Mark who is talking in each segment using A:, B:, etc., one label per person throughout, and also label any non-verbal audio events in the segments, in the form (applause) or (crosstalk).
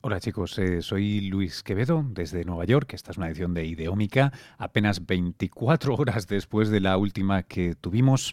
A: Hola chicos, eh, soy Luis Quevedo desde Nueva York. Esta es una edición de Ideómica, apenas 24 (laughs) horas después de la última que tuvimos.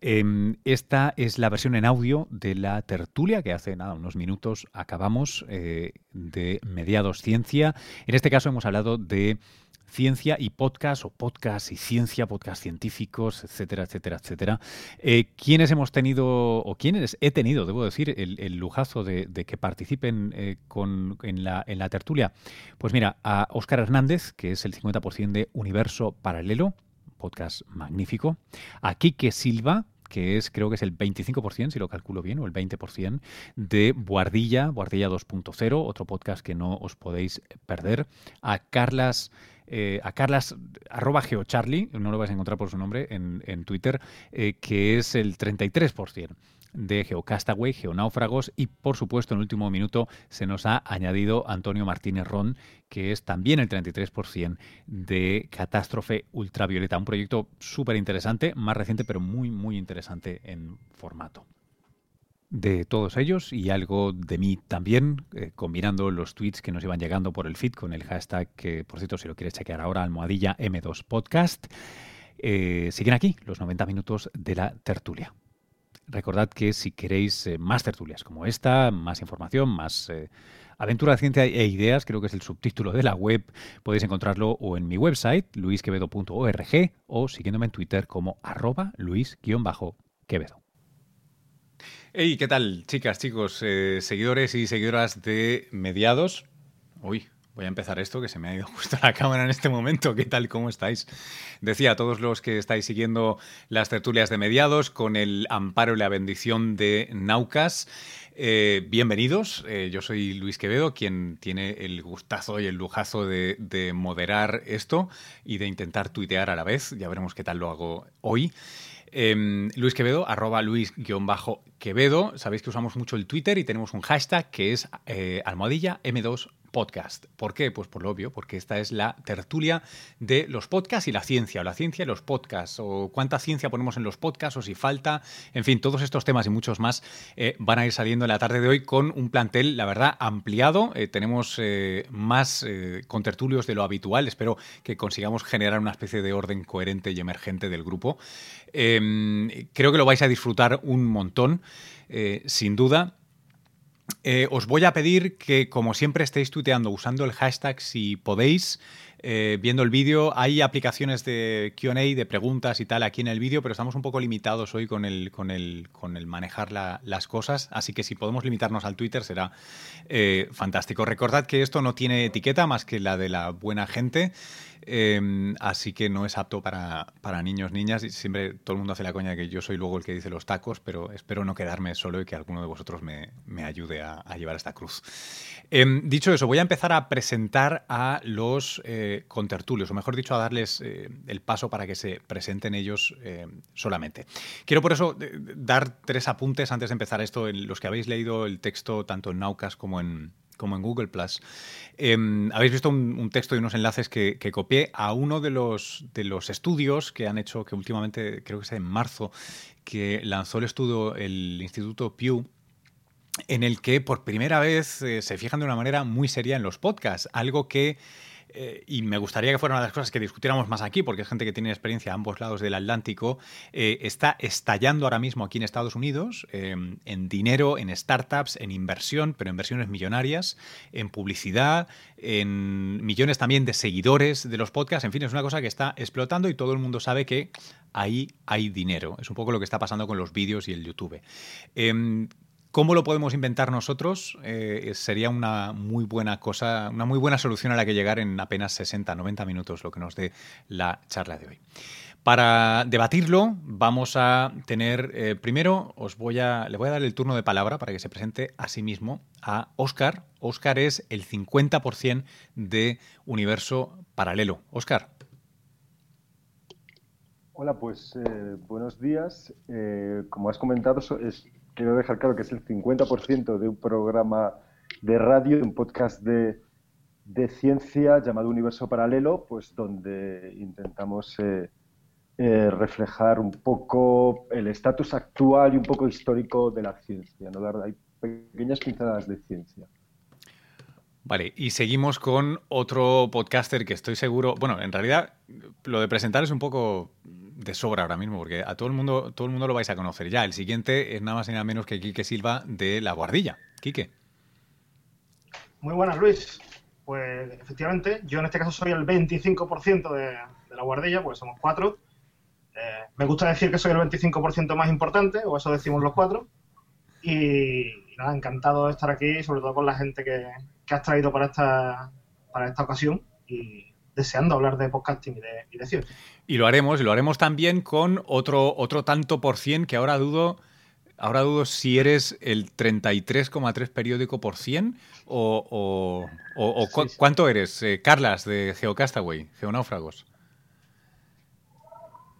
A: Em, esta es la versión en audio de la tertulia que hace nada, unos minutos acabamos eh, de Mediados Ciencia. En este caso hemos hablado de ciencia y podcast, o podcast y ciencia, podcast científicos, etcétera, etcétera, etcétera. Eh, ¿Quiénes hemos tenido, o quiénes he tenido, debo decir, el, lujazo de, que participen eh, con, en, la, en la tertulia? Pues mira, a Óscar Hernández, que es el 50% de Universo Paralelo, podcast magnífico. A Quique Silva, que es, creo que es el 25%, si lo calculo bien, o el 20%, de Guardilla, Guardilla 2.0, otro podcast que no os podéis perder. A Carlas eh, a Carlas, arroba geocharlie, no lo vais a encontrar por su nombre en, Twitter, eh, que es el 33% de Geocastaway, Geonáufragos y por supuesto en último minuto se nos ha añadido Antonio Martínez Ron, que es también el 33% de Catástrofe Ultravioleta, un proyecto súper interesante, más reciente pero muy muy interesante en formato de todos ellos y algo de mí también, eh, combinando los tweets que nos iban llegando por el feed con el hashtag que, por cierto, si lo quieres chequear ahora, almohadilla M2 Podcast. Eh, siguen aquí los 90 minutos de la tertulia. Recordad que si queréis eh, más tertulias como esta, más información, más aventura de ciencia e ideas, creo que es el subtítulo de la web, podéis encontrarlo o en mi website, luisquevedo.org, o siguiéndome en Twitter como arroba luis-quevedo. Hey, ¿qué tal, chicas, chicos, eh, seguidores y seguidoras de Mediados? Uy, voy a empezar esto, que se me ha ido (laughs) justo la cámara en este momento. ¿Qué tal? ¿Cómo estáis? Decía a todos los que estáis siguiendo las tertulias de Mediados con el amparo y la bendición de Naucas. Eh, bienvenidos, eh, yo soy Luis Quevedo, quien tiene el gustazo y el lujazo de, de moderar esto y de intentar tuitear a la vez. Ya veremos qué tal lo hago hoy. Em, Luis Quevedo, arroba Luis-Quevedo. Sabéis que usamos mucho el Twitter y tenemos un hashtag que es eh, almohadilla M2 podcast. ¿Por qué? Pues por lo obvio, porque esta es la tertulia de los podcasts y la ciencia, o la ciencia y los podcasts, o cuánta ciencia ponemos en los podcasts, o si falta, en fin, todos estos temas y muchos más eh, van a ir saliendo en la tarde de hoy con un plantel, la verdad, ampliado. Eh, tenemos eh, más contertulios de lo habitual, espero que consigamos generar una especie de orden coherente y emergente del grupo. Em, creo que lo vais a disfrutar un montón, sin duda. Eh, os voy a pedir que, como siempre, estéis tuiteando usando el hashtag si podéis. Eh, viendo el vídeo, hay aplicaciones de QA, de preguntas y tal aquí en el vídeo, pero estamos un poco limitados hoy con el, con el, con el manejar las cosas. Así que si podemos limitarnos al Twitter será eh, fantástico. Recordad que esto no tiene etiqueta más que la de la buena gente. Em, así que no es apto para, para, niños, niñas. Siempre todo el mundo hace la coña de que yo soy luego el que dice los tacos, pero espero no quedarme solo y que alguno de vosotros me, me ayude a, llevar esta cruz. Em, dicho eso, voy a empezar a presentar a los eh, contertulios, o mejor dicho, a darles eh, el paso para que se presenten ellos eh, solamente. Quiero por eso dar tres apuntes antes de empezar esto, en los que habéis leído el texto tanto en Naucas como en como en Google Plus. Em, habéis visto un, texto y unos enlaces que, copié a uno de los, de los estudios que han hecho, que últimamente, creo que es en marzo, que lanzó el estudio el Instituto Pew en el que por primera vez eh, se fijan de una manera muy seria en los podcasts, algo que eh, y me gustaría que fuera una de las cosas que discutiéramos más aquí, porque es gente que tiene experiencia a ambos lados del Atlántico, eh, está estallando ahora mismo aquí en Estados Unidos em, en dinero, en startups, en inversión, pero inversiones millonarias, en publicidad, en millones también de seguidores de los podcasts, en fin, es una cosa que está explotando y todo el mundo sabe que ahí hay dinero. Es un poco lo que está pasando con los vídeos y el YouTube. ¿Cómo lo podemos inventar nosotros? Eh, sería una muy buena cosa, una muy buena solución a la que llegar en apenas 60, 90 minutos, lo que nos dé la charla de hoy. Para debatirlo, vamos a tener, eh, primero, os voy a, le voy a dar el turno de palabra para que se presente a sí mismo a Oscar. Oscar es el 50% de Universo Paralelo. Oscar.
B: Hola, pues eh, buenos días. como has comentado, es quiero dejar claro que es el 50% de un programa de radio, de un podcast de, ciencia llamado Universo Paralelo, pues donde intentamos eh, eh, reflejar un poco el estatus actual y un poco histórico de la ciencia, ¿no? Hay pequeñas pinceladas de ciencia.
A: Vale, y seguimos con otro podcaster que estoy seguro, bueno, en realidad lo de presentar es un poco de sobra ahora mismo, porque a todo el mundo, todo el mundo lo vais a conocer ya. El siguiente es nada más y nada menos que Quique Silva de La Guardilla. Quique.
C: Muy buenas, Luis. Pues efectivamente, yo en este caso soy el 25% de, de, La Guardilla, pues somos cuatro. Eh, me gusta decir que soy el 25% más importante, o eso decimos los cuatro. Y, nada, encantado de estar aquí, sobre todo con la gente que, que has traído para esta, para esta ocasión y deseando hablar de podcasting y de, y de ciencia.
A: Y lo haremos, y lo haremos también con otro, otro tanto por cien que ahora dudo, ahora dudo si eres el 33,3 periódico por cien o, o, o, o sí, sí. cuánto eres, eh, Carlas de Geocastaway, Geonáufragos.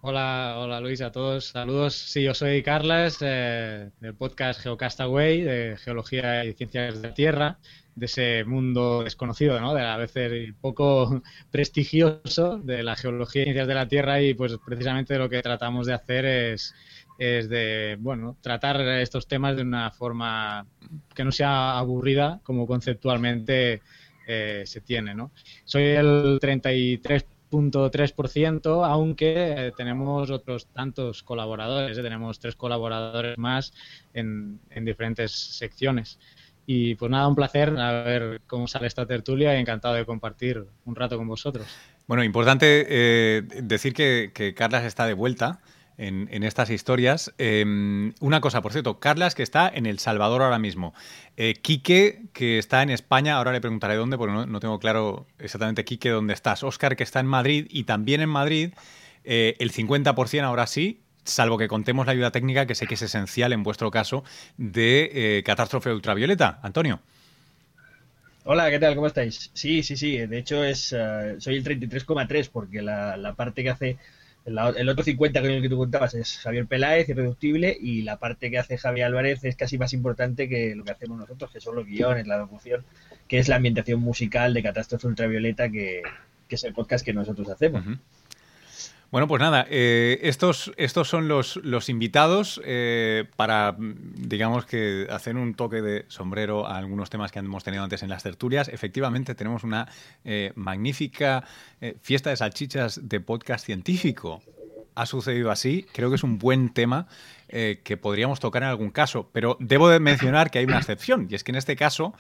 D: Hola, hola Luis, a todos. Saludos. Sí, yo soy Carlas, eh, del podcast Geocastaway, de Geología y Ciencias de la Tierra de ese mundo desconocido, ¿no? De a veces poco (laughs) prestigioso de la geología y ciencias de la Tierra y pues precisamente lo que tratamos de hacer es, de, bueno, tratar estos temas de una forma que no sea aburrida como conceptualmente eh, se tiene, ¿no? Soy el 33.3%, aunque eh, tenemos otros tantos colaboradores, ¿eh? tenemos tres colaboradores más en, en diferentes secciones. Y pues nada, un placer a ver cómo sale esta tertulia y encantado de compartir un rato con vosotros.
A: Bueno, importante eh, decir que, que, Carlas está de vuelta en, en estas historias. Eh, una cosa, por cierto, Carlas que está en El Salvador ahora mismo. Eh, Quique, que está en España, ahora le preguntaré dónde, porque no, no tengo claro exactamente Quique dónde estás. Oscar, que está en Madrid, y también en Madrid, eh, el 50% ahora sí, salvo que contemos la ayuda técnica, que sé que es esencial en vuestro caso, de eh, catástrofe ultravioleta. Antonio.
E: Hola, ¿qué tal? ¿Cómo estáis? Sí, sí, sí. De hecho, es uh, soy el 33,3 porque la, la, parte que hace la, el otro 50 con el que tú contabas es Javier Peláez, irreductible, y la parte que hace Javier Álvarez es casi más importante que lo que hacemos nosotros, que son los guiones, la locución, que es la ambientación musical de Catástrofe Ultravioleta, que, que es el podcast que nosotros hacemos. Uh -huh.
A: Bueno, pues nada, eh, estos, estos son los, los invitados eh, para, digamos que, hacer un toque de sombrero a algunos temas que hemos tenido antes en las tertulias. Efectivamente, tenemos una eh, magnífica fiesta de salchichas de podcast científico. Ha sucedido así, creo que es un buen tema que podríamos tocar en algún caso, pero debo de mencionar que hay una excepción, y es que en este caso...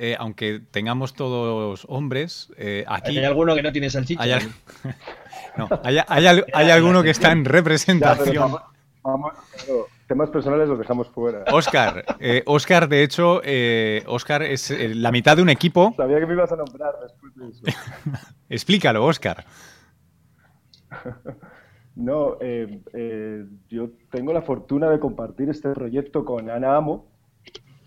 A: Eh, aunque tengamos todos hombres, eh, aquí...
E: Hay alguno que no tiene salchicha.
A: Hay, (laughs) no, hay, hay, hay alguno que está en representación. Ya,
B: vamos, vamos, claro, temas personales los dejamos fuera.
A: Oscar, eh, Oscar, de hecho, Oscar es la mitad de un equipo.
B: Sabía que me ibas a nombrar después de eso. (laughs)
A: Explícalo, Oscar. (laughs)
B: No, eh, yo tengo la fortuna de compartir este proyecto con Ana Amo,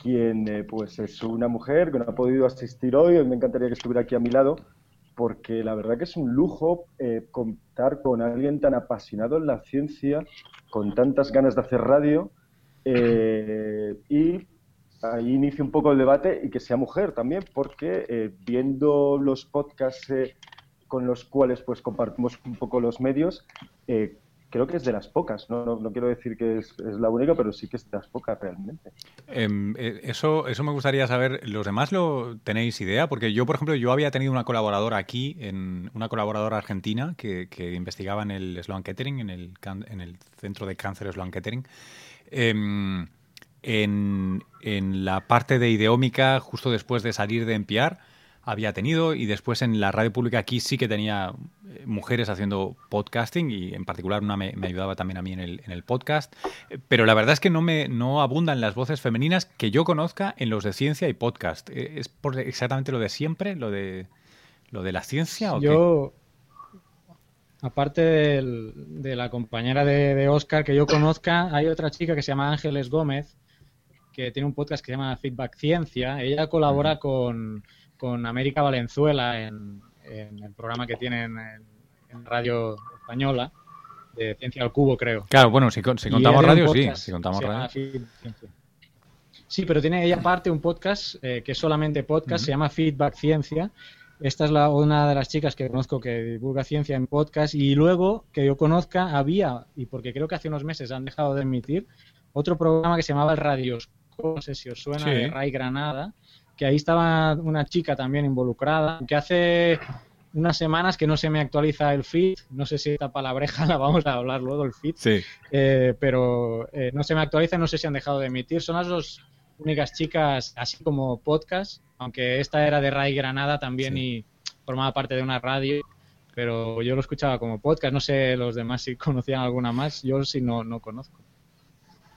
B: quien eh, pues es una mujer que no ha podido asistir hoy. Me encantaría que estuviera aquí a mi lado, porque la verdad que es un lujo eh, contar con alguien tan apasionado en la ciencia, con tantas ganas de hacer radio, eh, y ahí inicio un poco el debate y que sea mujer también, porque eh, viendo los podcasts eh, con los cuales pues compartimos un poco los medios, eh, creo que es de las pocas. No, no, no quiero decir que es, la única, pero sí que es de las pocas realmente.
A: Eh, eso, eso me gustaría saber. ¿Los demás lo tenéis idea? Porque yo, por ejemplo, yo había tenido una colaboradora aquí, en una colaboradora argentina que, que investigaba en el Sloan Kettering, en el, en el Centro de Cáncer Sloan Kettering. Eh, en, en, la parte de ideómica, justo después de salir de NPR, había tenido y después en la radio pública aquí sí que tenía eh, mujeres haciendo podcasting y en particular una me, me ayudaba también a mí en el, en el, podcast. Pero la verdad es que no, me, no abundan las voces femeninas que yo conozca en los de ciencia y podcast. Eh, ¿Es por exactamente lo de siempre? ¿Lo de, lo de la ciencia? ¿o
D: yo, qué? aparte del, de la compañera de, de Oscar que yo conozca, hay otra chica que se llama Ángeles Gómez que tiene un podcast que se llama Feedback Ciencia. Ella colabora con con América Valenzuela en, en, el programa que tienen en, en, Radio Española, de Ciencia al Cubo, creo.
A: Claro, bueno, si, si contamos radio, podcast, sí. Si contamos radio.
D: Sí, pero tiene ella aparte un podcast eh, que es solamente podcast, uh -huh. se llama Feedback Ciencia. Esta es la, una de las chicas que conozco que divulga ciencia en podcast y luego que yo conozca había, y porque creo que hace unos meses han dejado de emitir, otro programa que se llamaba el Radioscopio, no sé si os suena, sí. de Ray Granada, que ahí estaba una chica también involucrada, que hace unas semanas que no se me actualiza el feed, no sé si esta palabreja (laughs) la vamos a hablar luego, el feed,
A: Sí.
D: eh, pero eh, no se me actualiza, no sé si han dejado de emitir, son las dos únicas chicas así como podcast, aunque esta era de Ray Granada también y formaba parte de una radio, pero yo lo escuchaba como podcast, no sé los demás si (laughs) conocían alguna más, yo sí no, no conozco.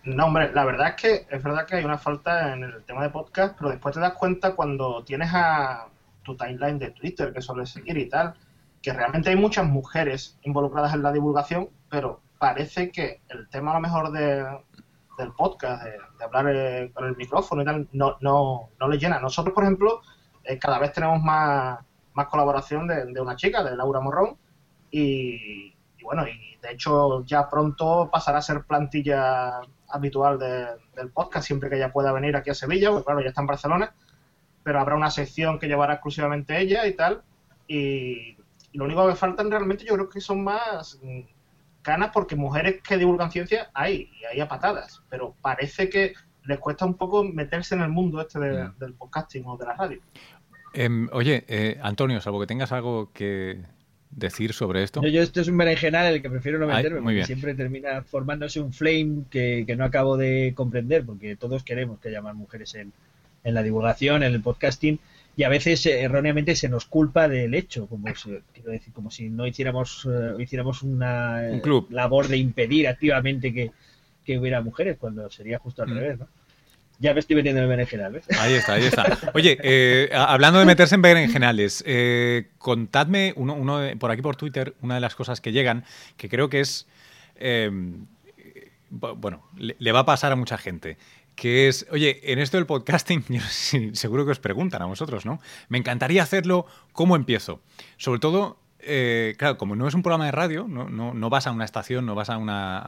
C: No, hombre, la verdad es que es verdad que hay una falta en el tema de podcast, pero después te das cuenta cuando tienes a tu timeline de Twitter que sueles seguir y tal, que realmente hay muchas mujeres involucradas en la divulgación, pero parece que el tema a lo mejor de, del podcast, de, de hablar eh, con el micrófono y tal, no, no, no le llena. Nosotros, por ejemplo, eh, cada vez tenemos más, más colaboración de, de una chica, de Laura Morrón, y bueno, y de hecho ya pronto pasará a ser plantilla habitual de- del podcast, siempre que ella pueda venir aquí a Sevilla, porque claro, ya está en Barcelona, pero habrá una sección que llevará exclusivamente ella y tal, y, y lo único que faltan realmente yo creo que son más ganas, porque mujeres que divulgan ciencia hay, y hay a patadas, pero parece que les cuesta un poco meterse en el mundo este de- del podcasting o de la radio.
A: Em, oye, eh, Antonio, salvo que tengas algo que decir sobre esto.
E: Yo, yo esto es un berenjenal en el que prefiero no meterme, porque
A: bien.
E: siempre termina formándose un flame que, que no acabo de comprender, porque todos queremos que haya más mujeres en, en la divulgación, en el podcasting, y a veces eh, erróneamente se nos culpa del hecho, como si, quiero decir, como si no hiciéramos, eh, hiciéramos una eh,
A: Un club.
E: labor de impedir activamente que, que hubiera mujeres, cuando sería justo al
A: Mm.
E: revés, ¿no? Ya me estoy metiendo en el berenjenal, ¿ves?
A: Ahí está, ahí está. Oye, eh, hablando de meterse en berenjenales, eh, contadme uno, uno por aquí por Twitter una de las cosas que llegan que creo que es bu- bueno le, va a pasar a mucha gente que es oye en esto del podcasting (laughs) yo seguro que os preguntan a vosotros no me encantaría hacerlo cómo empiezo sobre todo eh, claro, como no es un programa de radio, no, vas a una estación, no vas a una,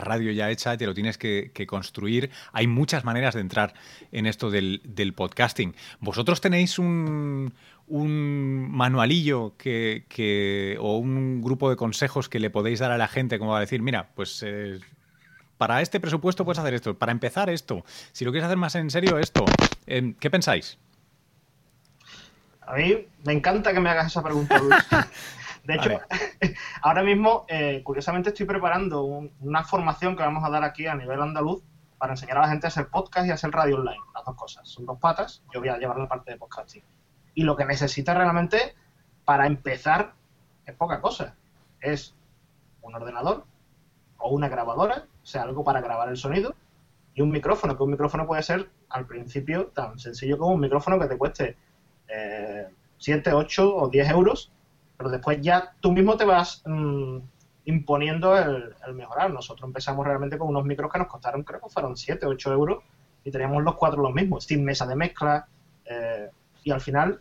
A: radio ya hecha, te lo tienes que, construir. Hay muchas maneras de entrar en esto del, podcasting. ¿Vosotros tenéis un, un manualillo que, o un grupo de consejos que le podéis dar a la gente como a decir, mira, pues... eh, para este presupuesto puedes hacer esto, para empezar esto, si lo quieres hacer más en serio esto, Eh, ¿qué pensáis?
C: A mí me encanta que me hagas esa pregunta, Luis. (laughs) De hecho, (laughs) ahora mismo, eh, curiosamente, estoy preparando un- una formación que vamos a dar aquí a nivel andaluz para enseñar a la gente a hacer podcast y a hacer radio online. Las dos cosas. Son dos patas. Yo voy a llevar la parte de podcasting. Y lo que necesita realmente para empezar es poca cosa. Es un ordenador o una grabadora, o sea, algo para grabar el sonido, y un micrófono, que un micrófono puede ser al principio tan sencillo como un micrófono que te cueste eh, 7, 8 o 10 euros, pero después ya tú mismo te vas mm, imponiendo el, mejorar. Nosotros empezamos realmente con unos micros que nos costaron, creo que fueron 7, 8 euros, y teníamos los cuatro los mismos, sin mesa de mezcla, eh, y al final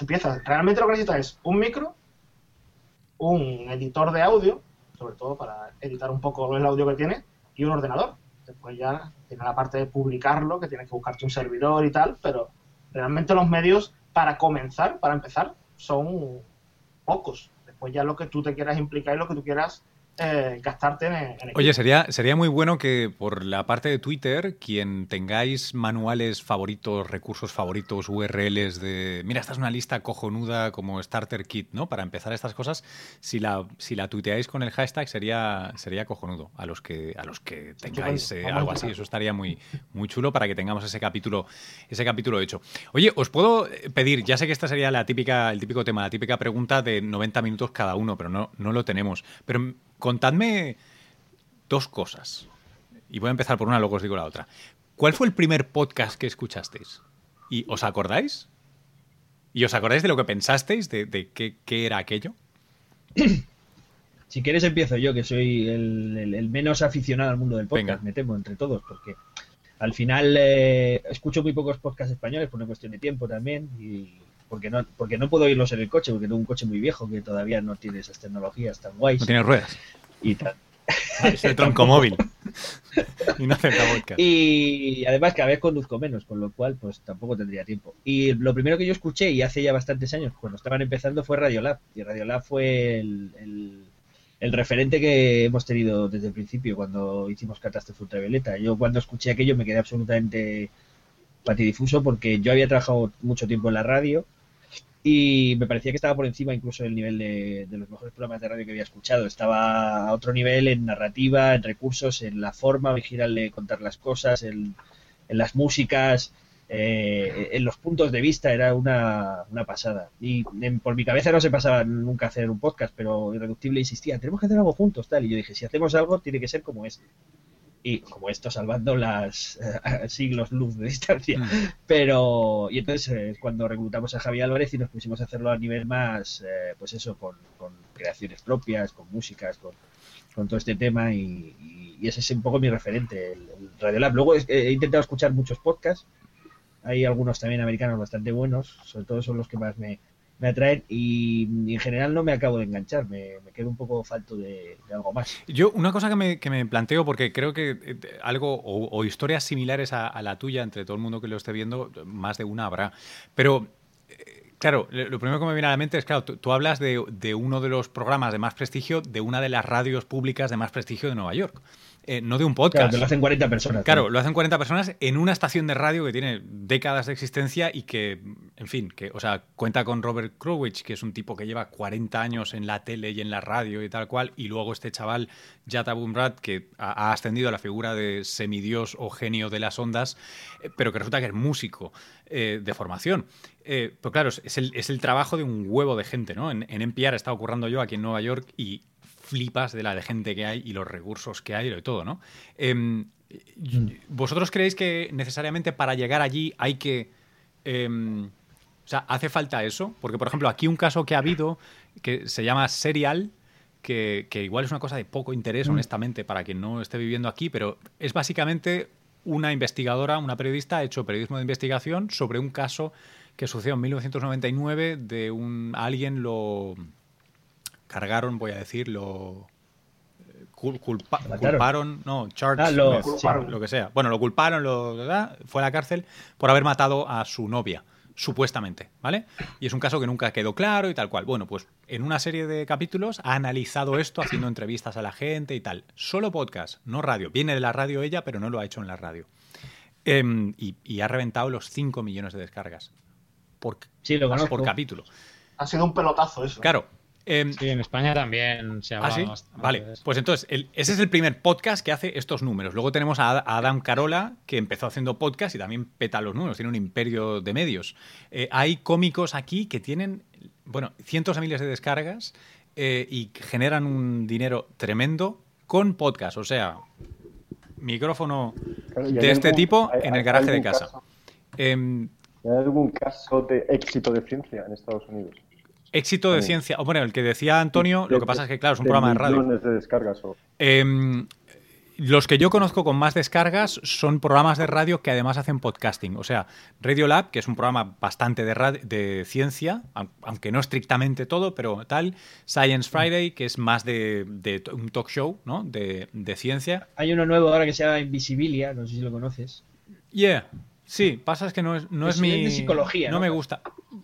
C: empiezas. Realmente lo que necesitas es un micro, un editor de audio, sobre todo para editar un poco el audio que tiene, y un ordenador. Después ya tiene la parte de publicarlo, que tienes que buscarte un servidor y tal, pero realmente los medios para comenzar, para empezar, son pocos. Después ya lo que tú te quieras implicar y lo que tú quieras eh, gastarte en, en.
A: Oye, sería, sería muy bueno que por la parte de Twitter, quien tengáis manuales favoritos, recursos favoritos, URLs de. Mira, esta es una lista cojonuda como Starter Kit, ¿no? Para empezar estas cosas, si la, si la tuiteáis con el hashtag sería, sería cojonudo. A los que, a los que tengáis eh, algo así, eso estaría muy, muy chulo para que tengamos ese capítulo, ese capítulo hecho. Oye, os puedo pedir, ya sé que esta sería la típica, el típico tema, la típica pregunta de 90 minutos cada uno, pero no, no lo tenemos. Pero contadme dos cosas. Y voy a empezar por una, luego os digo la otra. ¿Cuál fue el primer podcast que escuchasteis? ¿Y os acordáis? ¿Y os acordáis de lo que pensasteis? ¿De, de qué, qué era aquello? (clears throat)
E: Si quieres empiezo yo, que soy el, el- el menos aficionado al mundo del podcast,
A: Venga.
E: me temo, entre todos, porque al final eh, escucho muy pocos podcasts españoles por una cuestión de tiempo también, y porque no, porque no puedo oírlos en el coche, porque tengo un coche muy viejo que todavía no tiene esas tecnologías tan guays
A: No tiene ruedas.
E: y tal.
A: Es el tronco (laughs) móvil. y no podcast.
E: Y además cada vez conduzco menos, con lo cual pues tampoco tendría tiempo. Y lo primero que yo escuché, y hace ya bastantes años, cuando estaban empezando, fue Radiolab. Y Radiolab fue el, el, el referente que hemos tenido desde el principio, cuando hicimos Catástrofe Ultravioleta. Yo cuando escuché aquello me quedé absolutamente patidifuso porque yo había trabajado mucho tiempo en la radio y me parecía que estaba por encima incluso del nivel de, los mejores programas de radio que había escuchado. Estaba a otro nivel en narrativa, en recursos, en la forma original de contar las cosas, en, las músicas, eh, en los puntos de vista, era una, pasada. Y por mi cabeza no se pasaba nunca hacer un podcast, pero Irreductible insistía, tenemos que hacer algo juntos, tal. Y yo dije, si hacemos algo, tiene que ser como este y como esto salvando las eh, (laughs) siglos luz de distancia. Mm. Pero, y entonces eh, cuando reclutamos a Javier Álvarez y nos pusimos a hacerlo a nivel más, eh, pues eso, con, creaciones propias, con músicas, con, todo este tema y, ese es un poco mi referente, el, Radio Lab. Luego he intentado escuchar muchos podcasts, hay algunos también americanos bastante buenos, sobre todo son los que más me, me atraen y, en general no me acabo de enganchar, me, quedo un poco falto de, algo más.
A: Yo, una cosa que me, que me planteo, porque creo que eh, algo o, historias similares a, la tuya, entre todo el mundo que lo esté viendo, más de una habrá, pero... Eh, claro, lo primero que me viene a la mente es, claro, tú, hablas de, de, uno de los programas de más prestigio de una de las radios públicas de más prestigio de Nueva York. Eh, no de un podcast.
E: Claro, lo hacen 40 personas.
A: Claro, lo hacen 40 personas en una estación de radio que tiene décadas de existencia y que, en fin, que, o sea, cuenta con Robert Krulwich, que es un tipo que lleva 40 años en la tele y en la radio y tal cual, y luego este chaval, Jata Bumrat, que ha, ascendido a la figura de semidios o genio de las ondas, eh, pero que resulta que es músico eh, de formación. pues claro, es el, es el, trabajo de un huevo de gente, ¿no? En, en NPR está ocurriendo yo aquí en Nueva York y flipas de la de gente que hay y los recursos que hay y de todo, ¿no? Em, ¿Vosotros creéis que necesariamente para llegar allí hay que... Em, o sea, ¿hace falta eso? Porque, por ejemplo, aquí un caso que ha habido que se llama Serial, que, igual es una cosa de poco interés, mm. honestamente, para quien no esté viviendo aquí, pero es básicamente una investigadora, una periodista, ha hecho periodismo de investigación sobre un caso que sucedió en 1999 de un alguien lo cargaron, voy a decirlo, eh, culparon, no, charge, ah, lo, que sea. Bueno, lo culparon, lo, fue a la cárcel por haber matado a su novia, supuestamente, ¿vale? Y es un caso que nunca quedó claro y tal cual. Bueno, pues en una serie de capítulos ha analizado esto haciendo entrevistas a la gente y tal. Solo podcast, no radio. Viene de la radio ella, pero no lo ha hecho en la radio. Em, y, ha reventado los 5 millones de descargas por, por capítulo.
C: Ha sido un pelotazo eso.
A: Claro,
D: Em, sí, en España también se ha
A: ¿Ah, Vale, pues entonces, ese es el primer podcast que hace estos números. Luego tenemos a, Adam Carola, que empezó haciendo podcast y también peta los números, tiene un imperio de medios. Eh, hay cómicos aquí que tienen, bueno, cientos de miles de descargas eh, y generan un dinero tremendo con podcast, o sea, micrófono de este tipo en el garaje de casa.
B: Em, ¿Hay algún caso de éxito de ciencia en Estados Unidos?
A: Éxito de ciencia. Bueno, el que decía Antonio, lo que pasa es que, claro, es un programa de radio.
B: de descargas
A: em, los que yo conozco con más descargas son programas de radio que además hacen podcasting. O sea, Radio Lab, que es un programa bastante de, de ciencia, aunque no estrictamente todo, pero tal. Science Friday, que es más de, un talk show, ¿no? De, ciencia.
E: Hay uno nuevo ahora que se llama Invisibilia, no sé si lo conoces.
A: Yeah. Sí, pasa es que no es, no es, mi.
E: de psicología.
A: No, me gusta.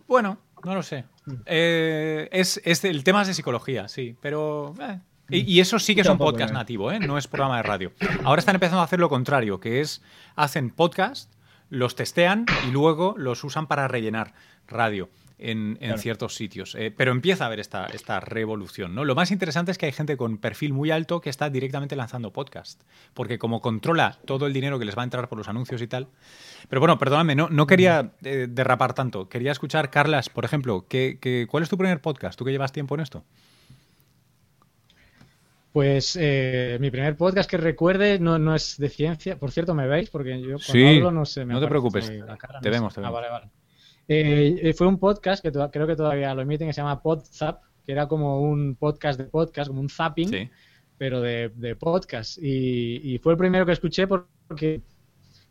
A: Bueno, no lo sé. Eh, es, el tema es de psicología, sí, pero... Eh, y, eso sí que es un podcast nativo, ¿eh? no es programa de radio. Ahora están empezando a hacer lo contrario, que es hacen podcast, los testean y luego los usan para rellenar radio en, ciertos sitios. Eh, pero empieza a haber esta, esta revolución. ¿no? Lo más interesante es que hay gente con perfil muy alto que está directamente lanzando podcast, porque como controla todo el dinero que les va a entrar por los anuncios y tal. Pero bueno, perdóname, no, no quería eh, derrapar tanto. Quería escuchar, Carlas, por ejemplo, ¿qué, cuál es tu primer podcast? ¿Tú que llevas tiempo en esto?
D: Pues eh, mi primer podcast que recuerde no, no, es de ciencia. Por cierto, ¿me veis? Porque yo cuando hablo no sé.
A: no te preocupes. te vemos, te
D: vemos. Ah, vale, vale. Eh, eh, fue un podcast que creo que todavía lo emiten, que se llama PodZap, que era como un podcast de podcast, como un zapping, pero de, podcast. Y, fue el primero que escuché porque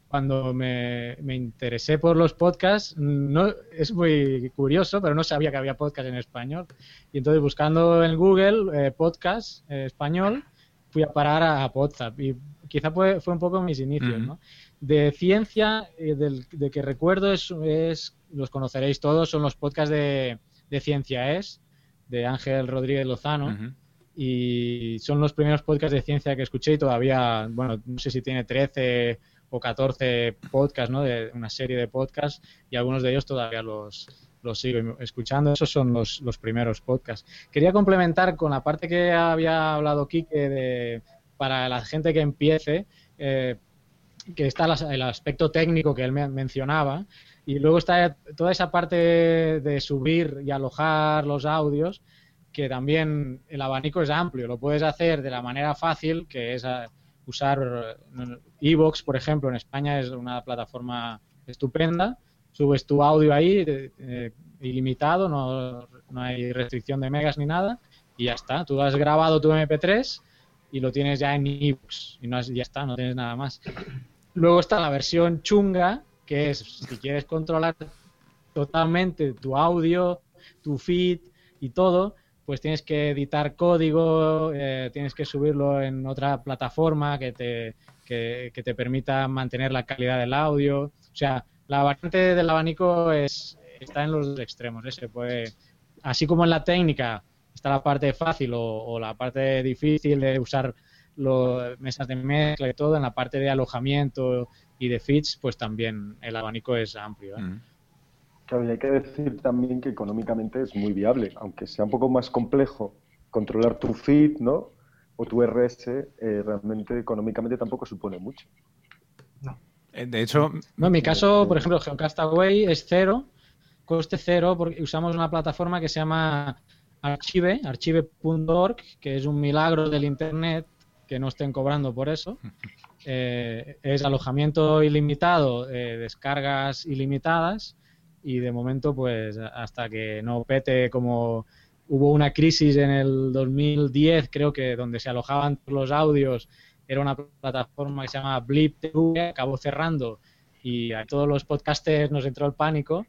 D: cuando me, interesé por los podcasts, no, es muy curioso, pero no sabía que había podcast en español. Y entonces buscando en Google eh, podcast español, fui a parar a, PodZap. Y quizá fue, fue un poco mis inicios, ¿no? De ciencia, del, de que recuerdo es, es los conoceréis todos, son los podcasts de, Ciencia Es, de Ángel Rodríguez Lozano. Y son los primeros podcasts de ciencia que escuché y todavía, bueno, no sé si tiene 13 o 14 podcasts, ¿no? De una serie de podcasts y algunos de ellos todavía los, los sigo escuchando. Esos son los, los primeros podcasts. Quería complementar con la parte que había hablado Kike de para la gente que empiece, eh, que está el aspecto técnico que él mencionaba, y luego está toda esa parte de subir y alojar los audios, que también el abanico es amplio. Lo puedes hacer de la manera fácil, que es eh, usar eh, Evox, por ejemplo, en España es una plataforma estupenda. Subes tu audio ahí eh, ilimitado, no, no, hay restricción de megas ni nada, y ya está. Tú has grabado tu MP3 y lo tienes ya en Evox, y no ya está, no tienes nada más. Luego está la versión chunga, que es si quieres controlar totalmente tu audio, tu feed y todo, pues tienes que editar código, eh, tienes que subirlo en otra plataforma que te, que, te permita mantener la calidad del audio. O sea, la variante del abanico es, está en los extremos. ¿eh? puede, así como en la técnica está la parte fácil o, la parte difícil de usar los mesas de mezcla y todo, en la parte de alojamiento y de feeds, pues también el abanico es amplio. ¿eh? Mm
B: hay que decir también que económicamente es muy viable, aunque sea un poco más complejo controlar tu feed, ¿no? O tu RS, eh, realmente económicamente tampoco supone mucho.
A: No. Eh, de hecho,
D: no, en mi caso, por ejemplo, Geocastaway es cero, coste cero, porque usamos una plataforma que se llama Archive, archive.org, que es un milagro del Internet que no estén cobrando por eso. (laughs) Eh, es alojamiento ilimitado, descargas ilimitadas y de momento pues hasta que no pete como hubo una crisis en el 2010 creo que donde se alojaban los audios era una plataforma que se llama Blip TV, acabó cerrando y a todos los podcasters nos entró el pánico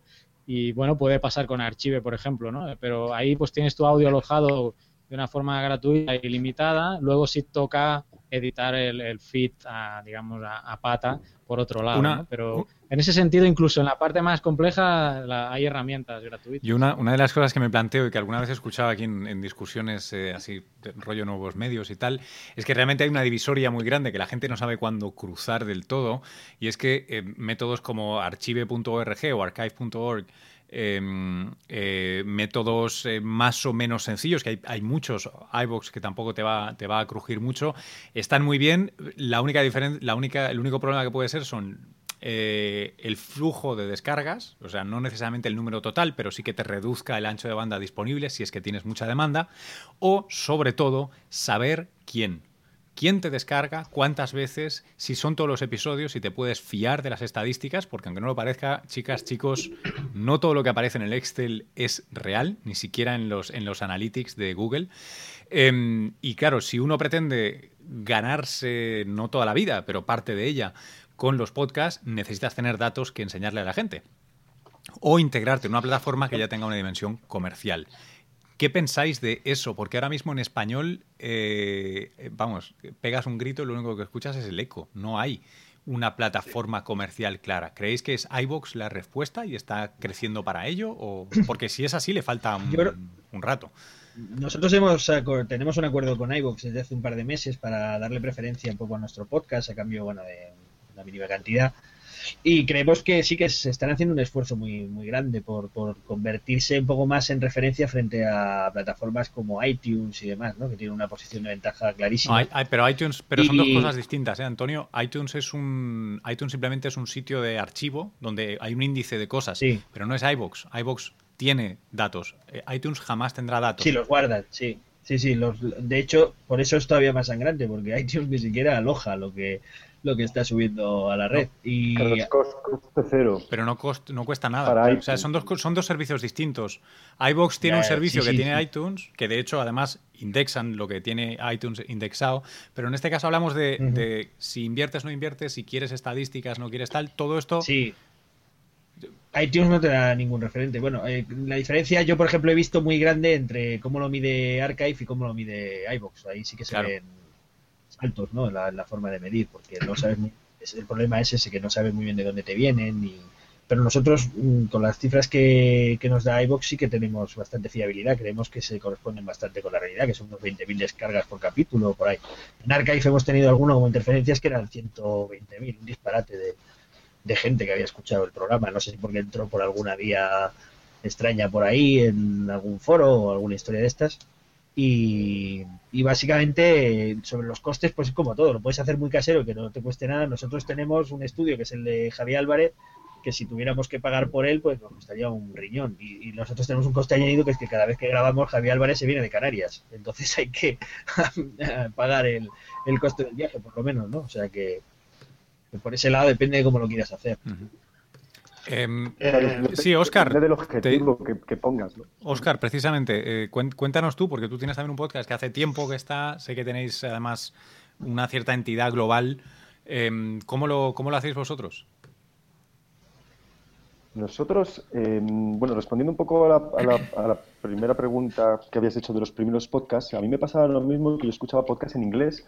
D: y bueno puede pasar con Archive por ejemplo ¿no? pero ahí pues tienes tu audio alojado de una forma gratuita y limitada luego si toca editar el, feed a, digamos a, pata por otro lado pero en ese sentido, incluso en la parte más compleja hay herramientas gratuitas.
A: Y una, una, de las cosas que me planteo y que alguna vez he escuchado aquí en, discusiones eh, así, rollo nuevos medios y tal, es que realmente hay una divisoria muy grande que la gente no sabe cuándo cruzar del todo, y es que eh, métodos como archive.org o archive.org métodos más o menos sencillos, que hay, hay, muchos, iVox que tampoco te va, te va a crujir mucho, están muy bien. La única diferencia, la única, el único problema que puede ser son eh, el flujo de descargas, o sea, no necesariamente el número total, pero sí que te reduzca el ancho de banda disponible si es que tienes mucha demanda, o sobre todo saber quién. ¿Quién te descarga? ¿Cuántas veces? Si son todos los episodios, si te puedes fiar de las estadísticas, porque aunque no lo parezca, chicas, chicos, no todo lo que aparece en el Excel es real, ni siquiera en los, en los analytics de Google. Em, y claro, si uno pretende ganarse, no toda la vida, pero parte de ella, con los podcasts necesitas tener datos que enseñarle a la gente o integrarte en una plataforma que ya tenga una dimensión comercial. ¿Qué pensáis de eso? Porque ahora mismo en español, eh, vamos, pegas un grito y lo único que escuchas es el eco. No hay una plataforma comercial clara. ¿Creéis que es iVox la respuesta y está creciendo para ello? O, (clears throat) porque si es así, le falta un, rato.
E: Nosotros hemos, tenemos un acuerdo con iVox desde hace un par de meses para darle preferencia un poco a nuestro podcast a cambio bueno, de una mínima cantidad. Y creemos que sí que se están haciendo un esfuerzo muy, muy grande por, por convertirse un poco más en referencia frente a plataformas como iTunes y demás, ¿no? que tienen una posición de ventaja clarísima.
A: pero iTunes, pero son dos cosas distintas, ¿eh, Antonio? iTunes es un iTunes simplemente es un sitio de archivo donde hay un índice de cosas, sí. pero no es iBox. iBox tiene datos. Eh, iTunes jamás tendrá datos.
E: Sí, los guarda, sí. Sí, sí, los, de hecho, por eso es todavía más sangrante, porque (laughs) iTunes ni siquiera aloja lo que lo que está subiendo a la red. y...
B: coste cero.
A: Pero no, no cuesta nada. O sea, son dos, son dos servicios distintos. iBox tiene un servicio que tiene iTunes, que de hecho además indexan lo que tiene iTunes indexado, pero en este caso hablamos de, si inviertes, no inviertes, si quieres estadísticas, no quieres tal, todo esto...
E: Sí. iTunes no te da ningún referente. Bueno, eh, la diferencia yo, por ejemplo, he visto muy grande entre cómo lo mide Archive y cómo lo mide iBox. Ahí sí que se ven altos, ¿no? La, la forma de medir, porque no sabes el problema es ese que no sabes muy bien de dónde te vienen y, pero nosotros mm, con las cifras que, que nos da iVox sí que tenemos bastante fiabilidad, creemos que se corresponden bastante con la realidad, que son unos 20.000 descargas por capítulo por ahí. En Archive hemos tenido alguna como interferencias que eran 120.000, un disparate de, de gente que había escuchado el programa, no sé si porque entró por alguna vía extraña por ahí, en algún foro o alguna historia de estas. Y, y, básicamente sobre los costes, pues es como todo, lo puedes hacer muy casero que no te cueste nada. Nosotros tenemos un estudio que es el de Javier Álvarez, que si tuviéramos que pagar por él, pues nos costaría un riñón. Y, nosotros tenemos un coste añadido que es que cada vez que grabamos Javier Álvarez se viene de Canarias. Entonces (laughs) hay que (laughs) pagar el, el coste del viaje, por lo menos, ¿no? O sea que, por ese lado depende de cómo lo quieras hacer. Uh.
A: Eh, eh, sí, Oscar.
B: del objetivo te... que, que, pongas. ¿no?
A: Oscar, precisamente, eh, cuéntanos tú, porque tú tienes también un podcast que hace tiempo que está, sé que tenéis además una cierta entidad global. Em, ¿cómo, lo, ¿Cómo lo hacéis vosotros?
B: Nosotros, em, bueno, respondiendo un poco a la, a, la, a la, primera pregunta que habías hecho de los primeros podcasts, a mí me pasaba lo mismo que yo escuchaba podcasts en inglés,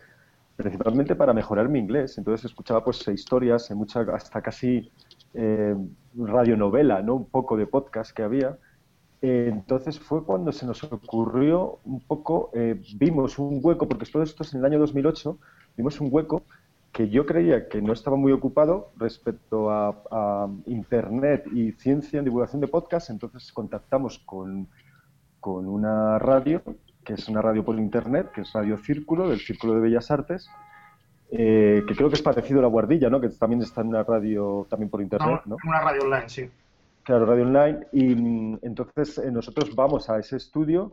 B: principalmente para mejorar mi inglés. Entonces escuchaba pues historias, mucha, hasta casi eh, radionovela, ¿no? Un poco de podcast que había. Eh, entonces fue cuando se nos ocurrió un poco, eh, vimos un hueco, porque todo esto es en el año 2008, vimos un hueco que yo creía que no estaba muy ocupado respecto a, a Internet y ciencia en divulgación de podcast, entonces contactamos con, con una radio, que es una radio por Internet, que es Radio Círculo, del Círculo de Bellas Artes, eh, que creo que es parecido a La Guardilla, ¿no? Que también está en una radio también por internet, ¿no?
C: Una radio online, sí.
B: Claro, radio online. Y mm, entonces eh, nosotros vamos a ese estudio,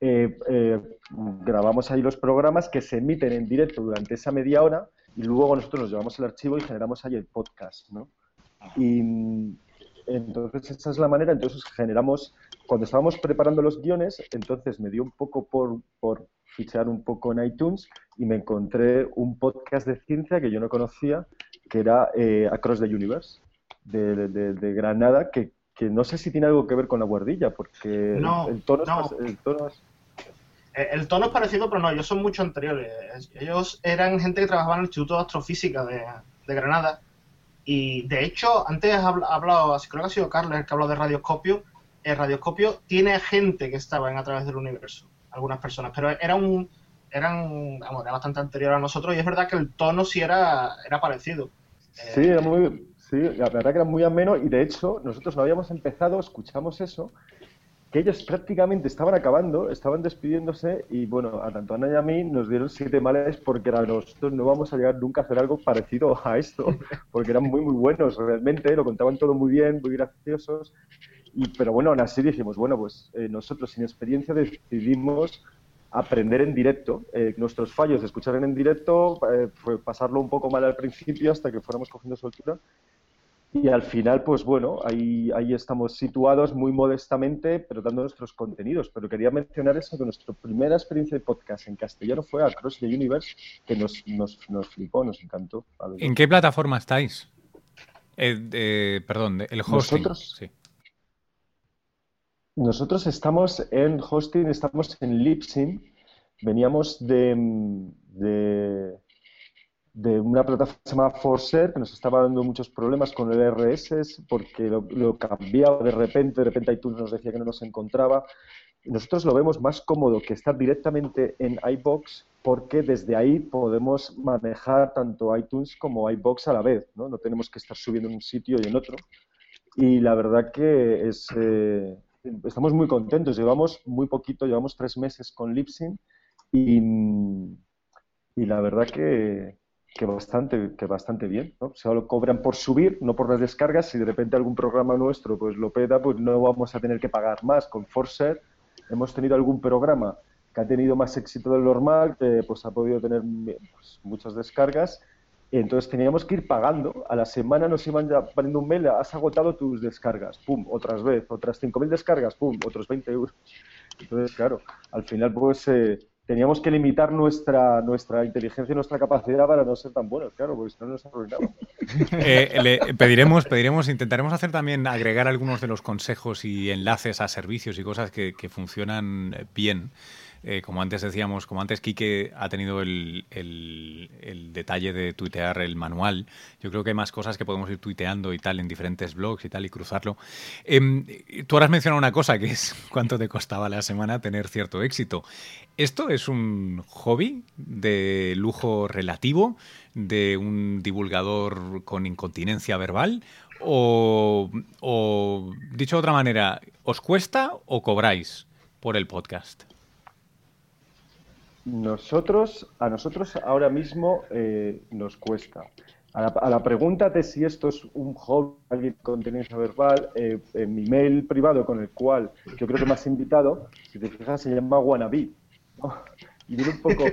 B: eh, eh, grabamos ahí los programas que se emiten en directo durante esa media hora y luego nosotros nos llevamos el archivo y generamos ahí el podcast, ¿no? Y mm, entonces esa es la manera, entonces generamos, cuando estábamos preparando los guiones, entonces me dio un poco por, por fichar un poco en iTunes y me encontré un podcast de ciencia que yo no conocía, que era eh, Across the Universe, de, de, de Granada, que, que, no sé si tiene algo que ver con la guardilla, porque
C: no,
B: el, tono
C: no.
B: es, el, tono es...
C: El tono es parecido, pero no, ellos son mucho anteriores. Ellos eran gente que trabajaba en el Instituto de Astrofísica de, de Granada. Y de hecho, antes ha hablado, creo que ha sido Carlos el que habló de radioscopio. El radioscopio tiene gente que estaba en A través del universo algunas personas, pero era un eran era bastante anterior a nosotros y es verdad que el tono sí era, era parecido.
B: Sí, era muy, sí, la verdad que era muy ameno y de hecho nosotros no habíamos empezado, escuchamos eso, que ellos prácticamente estaban acabando, estaban despidiéndose y bueno, a tanto Ana y a mí nos dieron siete males porque era, nosotros no vamos a llegar nunca a hacer algo parecido a esto, (laughs) porque eran muy muy buenos realmente, lo contaban todo muy bien, muy graciosos y, pero bueno, aún así dijimos, bueno, pues eh, nosotros sin experiencia decidimos aprender en directo. Eh, nuestros fallos de escuchar en directo eh, fue pasarlo un poco mal al principio hasta que fuéramos cogiendo soltura. Y al final, pues bueno, ahí, ahí estamos situados muy modestamente, pero dando nuestros contenidos. Pero quería mencionar eso, que nuestra primera experiencia de podcast en castellano fue Across the Universe, que nos, nos, nos flipó, nos encantó.
A: ¿En qué plataforma estáis? Eh, perdón, el hosting.
B: Nosotros, sí. Nosotros estamos en hosting, estamos en Libsyn. Veníamos de, de, de una plataforma Forcer que nos estaba dando muchos problemas con el RSS porque lo, cambiaba de repente, de repente iTunes nos decía que no nos encontraba. Nosotros lo vemos más cómodo que estar directamente en iBox porque desde ahí podemos manejar tanto iTunes como iBox a la vez, ¿no? No tenemos que estar subiendo en un sitio y en otro. Y la verdad que es... Eh, estamos muy contentos. Llevamos muy poquito, llevamos tres meses con Lipsyn y, y la verdad que, que, bastante, que bastante bien. ¿no? Solo cobran por subir, no por las descargas. Si de repente algún programa nuestro pues lo peda, pues no vamos a tener que pagar más. Con Forcer hemos tenido algún programa que ha tenido más éxito del normal, que pues ha podido tener pues, muchas descargas entonces teníamos que ir pagando. A la semana nos iban ya poniendo un mail, has agotado tus descargas, pum, otras vez, otras 5.000 descargas, pum, otros 20 euros. Entonces, claro, al final pues eh, teníamos que limitar nuestra, nuestra inteligencia y nuestra capacidad para no ser tan buenos, claro, porque si no nos arruinamos. (laughs)
A: Eh, pediremos, pediremos, intentaremos hacer también, agregar algunos de los consejos y enlaces a servicios y cosas que, que funcionan bien. Eh, como antes decíamos, como antes Quique ha tenido el, detalle de tuitear el manual, yo creo que hay más cosas que podemos ir tuiteando y tal en diferentes blogs y tal y cruzarlo. Em, tú ahora has mencionado una cosa que es (laughs) cuánto te costaba la semana tener cierto éxito. ¿Esto es un hobby de lujo relativo de un divulgador con incontinencia verbal? O, o, dicho de otra manera, ¿os cuesta o cobráis por el podcast?
B: Nosotros, a nosotros ahora mismo eh, nos cuesta. A la, pregunta de si esto es un hobby, alguien con incontinencia verbal, eh, en mi mail privado con el cual yo creo que me has invitado, si te fijas, se llama Wannabe. Y viene un poco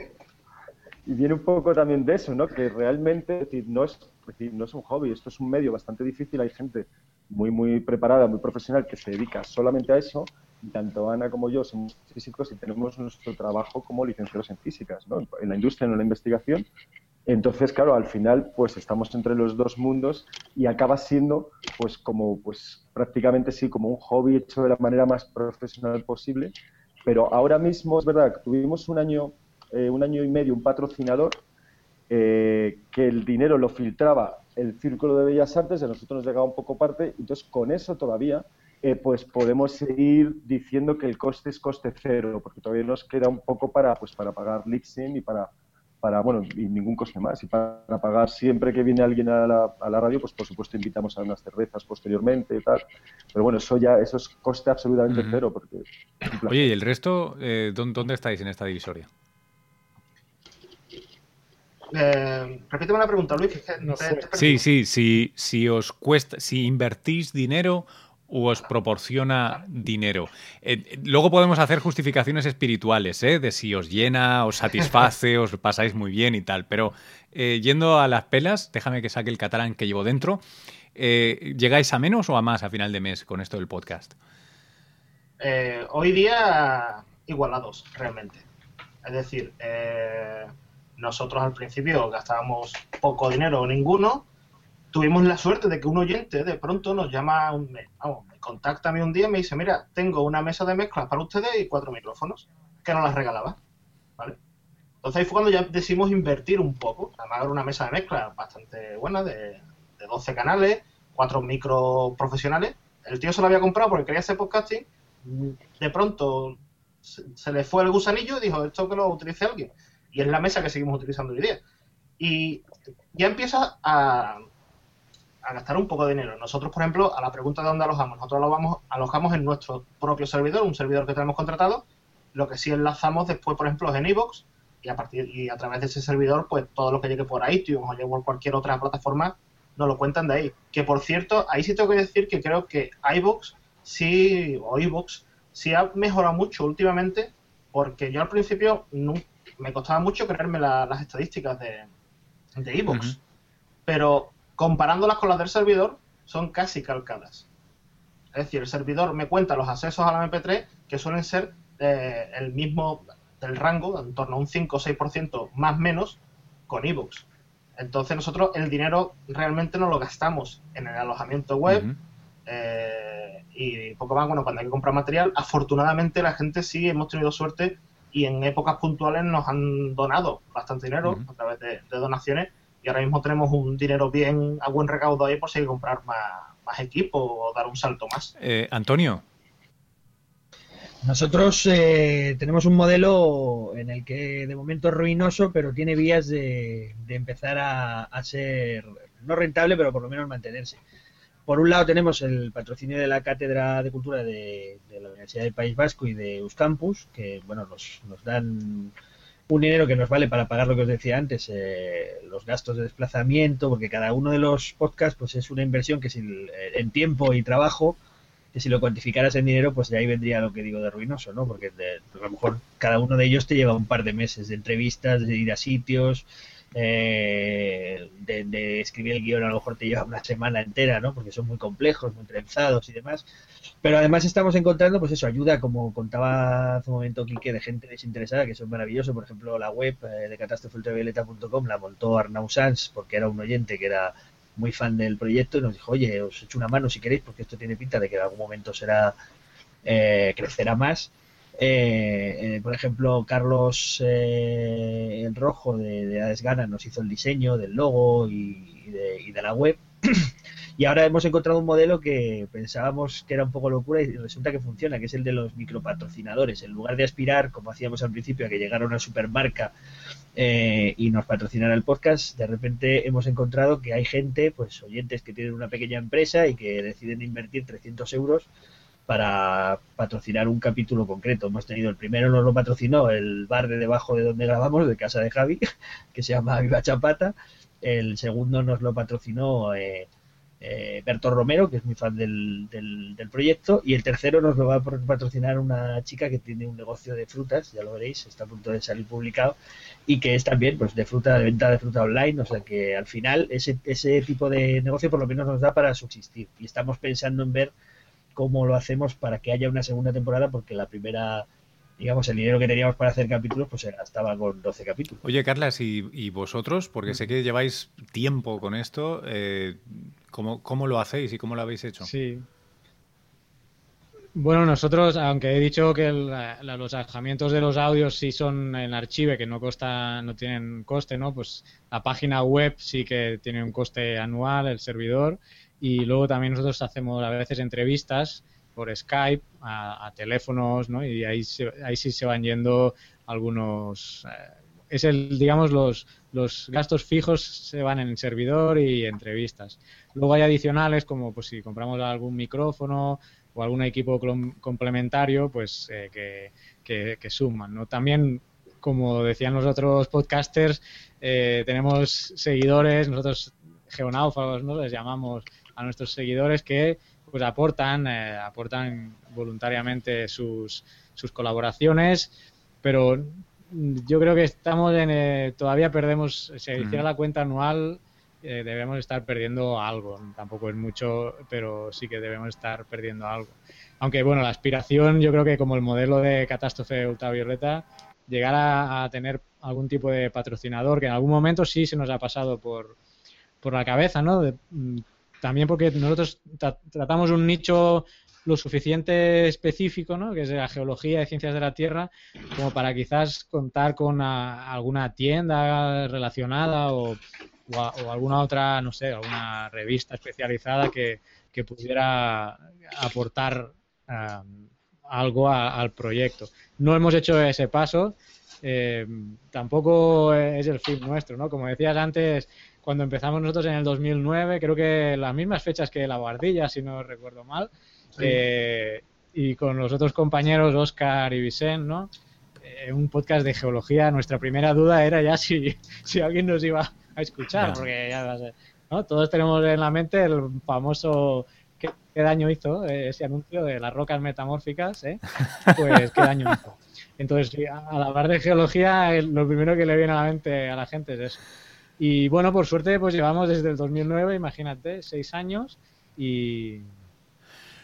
B: y viene un poco también de eso, ¿no? Que realmente no, es, decir, no es un hobby, esto es un medio bastante difícil. Hay gente muy, muy preparada, muy profesional que se dedica solamente a eso. Tanto Ana como yo somos físicos y tenemos nuestro trabajo como licenciados en físicas, ¿no? En la industria, en la investigación. Entonces, claro, al final, pues estamos entre los dos mundos y acaba siendo, pues, como, pues, prácticamente sí, como un hobby hecho de la manera más profesional posible. Pero ahora mismo es verdad tuvimos un año eh, un año y medio un patrocinador eh, que el dinero lo filtraba el Círculo de Bellas Artes, a nosotros nos llegaba un poco parte, entonces con eso todavía eh, pues podemos seguir diciendo que el coste es coste cero, porque todavía nos queda un poco para pues para pagar Lipsin y para para bueno y ningún coste más. Y para, pagar siempre que viene alguien a la, a la, radio pues por supuesto invitamos a unas cervezas posteriormente y tal. Pero bueno eso ya eso es coste absolutamente cero porque
A: oye y el resto ¿dónde estáis en esta divisoria
C: eh, repíteme la pregunta, Luis.
A: sí, sí, sí, si os cuesta, si invertís dinero os proporciona dinero. Eh, luego podemos hacer justificaciones espirituales, ¿eh? de si os llena, os satisface, (laughs) os pasáis muy bien y tal. Pero eh, yendo a las pelas, déjame que saque el catalán que llevo dentro. ¿Llegáis a menos o a más a final de mes con esto del podcast?
C: hoy día igualados, realmente. Es decir, nosotros al principio gastábamos poco dinero o ninguno. Tuvimos la suerte de que un oyente de pronto nos llama, me, vamos, me contacta a mí un día y me dice, mira, tengo una mesa de mezclas para ustedes y cuatro micrófonos, que nos las regalaba. ¿Vale? Entonces ahí fue cuando ya decidimos invertir un poco. Además era una mesa de mezclas bastante buena, de, de 12 canales, cuatro micros profesionales. El tío se lo había comprado porque quería hacer podcasting. De pronto se, le fue el gusanillo y dijo, esto que lo utilice alguien y es la mesa que seguimos utilizando hoy día. Y ya empieza a, a gastar un poco de dinero. Nosotros, por ejemplo, a la pregunta de dónde alojamos, nosotros lo vamos, alojamos en nuestro propio servidor, un servidor que tenemos contratado. Lo que sí enlazamos después, por ejemplo, es en iVoox y a partir y a través de ese servidor, pues todo lo que llegue por iTunes o llegue por cualquier otra plataforma nos lo cuentan de ahí. Que por cierto, ahí sí tengo que decir que creo que iVoox sí o iVoox sí ha mejorado mucho últimamente porque yo al principio me costaba mucho creerme las estadísticas de de Evox, pero comparándolas con las del servidor, son casi calcadas. Es decir, el servidor me cuenta los accesos a la MP3 que suelen ser eh, el mismo del rango, en torno a un 5 o 6% más menos con Evox. Entonces nosotros el dinero realmente no lo gastamos en el alojamiento web eh, y poco más, bueno, cuando hay que comprar material, afortunadamente la gente sí hemos tenido suerte y en épocas puntuales nos han donado bastante dinero a través de, donaciones y ahora mismo tenemos un dinero bien a buen recaudo ahí por si hay que comprar más, más equipo o dar un salto más.
A: Eh, Antonio.
E: Nosotros eh, tenemos un modelo en el que de momento es ruinoso, pero tiene vías de, empezar a, ser no rentable, pero por lo menos mantenerse por un lado tenemos el patrocinio de la Cátedra de Cultura de, la Universidad del País Vasco y de Euskampus, que bueno nos, nos, dan un dinero que nos vale para pagar lo que os decía antes, eh, los gastos de desplazamiento, porque cada uno de los podcasts pues es una inversión que si, eh, en tiempo y trabajo, que si lo cuantificaras en dinero, pues de ahí vendría lo que digo de ruinoso, ¿no? Porque a lo mejor cada uno de ellos te lleva un par de meses de entrevistas, de ir a sitios, eh, de, escribir el guion a lo mejor te lleva una semana entera, ¿no? Porque son muy complejos, muy trenzados y demás. Pero además estamos encontrando, pues eso, ayuda, como contaba hace un momento Quique, de gente desinteresada, que es maravilloso. Por ejemplo, la web eh, de catástrofeultravioleta.com la montó Arnau Sanz porque era un oyente que era muy fan del proyecto y nos dijo, oye, os echo una mano si queréis, porque esto tiene pinta de que en algún momento será eh, crecerá más. Eh, por ejemplo, Carlos el Rojo de, de Adesgana nos hizo el diseño del logo y de la web. (clears throat) Y ahora hemos encontrado un modelo que pensábamos que era un poco locura y resulta que funciona, que es el de los micropatrocinadores. En lugar de aspirar, como hacíamos al principio, a que llegara una supermarca eh, y nos patrocinara el podcast, de repente hemos encontrado que hay gente, pues oyentes que tienen una pequeña empresa y que deciden invertir 300 euros para patrocinar un capítulo concreto. Hemos tenido el primero, nos lo patrocinó el bar de debajo de donde grabamos, de casa de Javi, (laughs) que se llama Viva Chapata. El segundo nos lo patrocinó eh, eh, Berto Romero, que es muy fan del, del, proyecto, y el tercero nos lo va a patrocinar una chica que tiene un negocio de frutas, ya lo veréis, está a punto de salir publicado, y que es también pues de fruta, de venta de fruta online, o sea que al final ese, ese tipo de negocio por lo menos nos da para subsistir, y estamos pensando en ver cómo lo hacemos para que haya una segunda temporada, porque la primera digamos, el dinero que teníamos para hacer capítulos, pues se gastaba con 12 capítulos.
A: Oye, Carlas, ¿y, vosotros? Porque sé que lleváis tiempo con esto. Eh, ¿cómo, lo hacéis y cómo lo habéis hecho?
D: Sí. Bueno, nosotros, aunque he dicho que los alojamientos de los audios sí son en archive, que no costa, no tienen coste, ¿no? Pues la página web sí que tiene un coste anual, el servidor, y luego también nosotros hacemos a veces entrevistas por Skype a, teléfonos, ¿no? Y ahí, ahí sí se van yendo algunos... Eh, es el, digamos, los, los gastos fijos se van en el servidor y entrevistas. Luego hay adicionales como pues si compramos algún micrófono o algún equipo complementario, pues eh, que, que, suman, ¿no? También como decían los otros podcasters, eh, tenemos seguidores, nosotros geonáufagos, ¿no? Les llamamos a nuestros seguidores que pues aportan, eh, aportan voluntariamente sus, sus colaboraciones, pero yo creo que estamos en, eh, todavía perdemos, si hiciera la cuenta anual, eh, debemos estar perdiendo algo. Tampoco es mucho, pero sí que debemos estar perdiendo algo. Aunque, bueno, la aspiración, yo creo que como el modelo de catástrofe ultravioleta, llegar a, tener algún tipo de patrocinador, que en algún momento sí se nos ha pasado por, por la cabeza, ¿no? Mm, también porque nosotros tratamos un nicho lo suficiente específico, ¿no? que es la geología y ciencias de la Tierra, como para quizás contar con alguna tienda relacionada o, alguna otra, no sé, alguna revista especializada que, pudiera aportar um, algo al proyecto. No hemos hecho ese paso, eh, tampoco es el fin nuestro, ¿no? Como decías antes, cuando empezamos nosotros en el 2009, creo que las mismas fechas que la Guardilla, si no recuerdo mal, eh, y con los otros compañeros, Oscar y Vicente, ¿no? Eh, un podcast de geología, nuestra primera duda era ya si, si alguien nos iba a escuchar, porque ya ¿no? Todos tenemos en la mente el famoso ¿qué, daño hizo ese anuncio de las rocas metamórficas? ¿eh? (laughs) Pues qué daño hizo. Entonces, al hablar de geología, lo primero que le viene a la mente a la gente es eso. Y bueno, por suerte, pues llevamos desde el 2009, imagínate, seis años y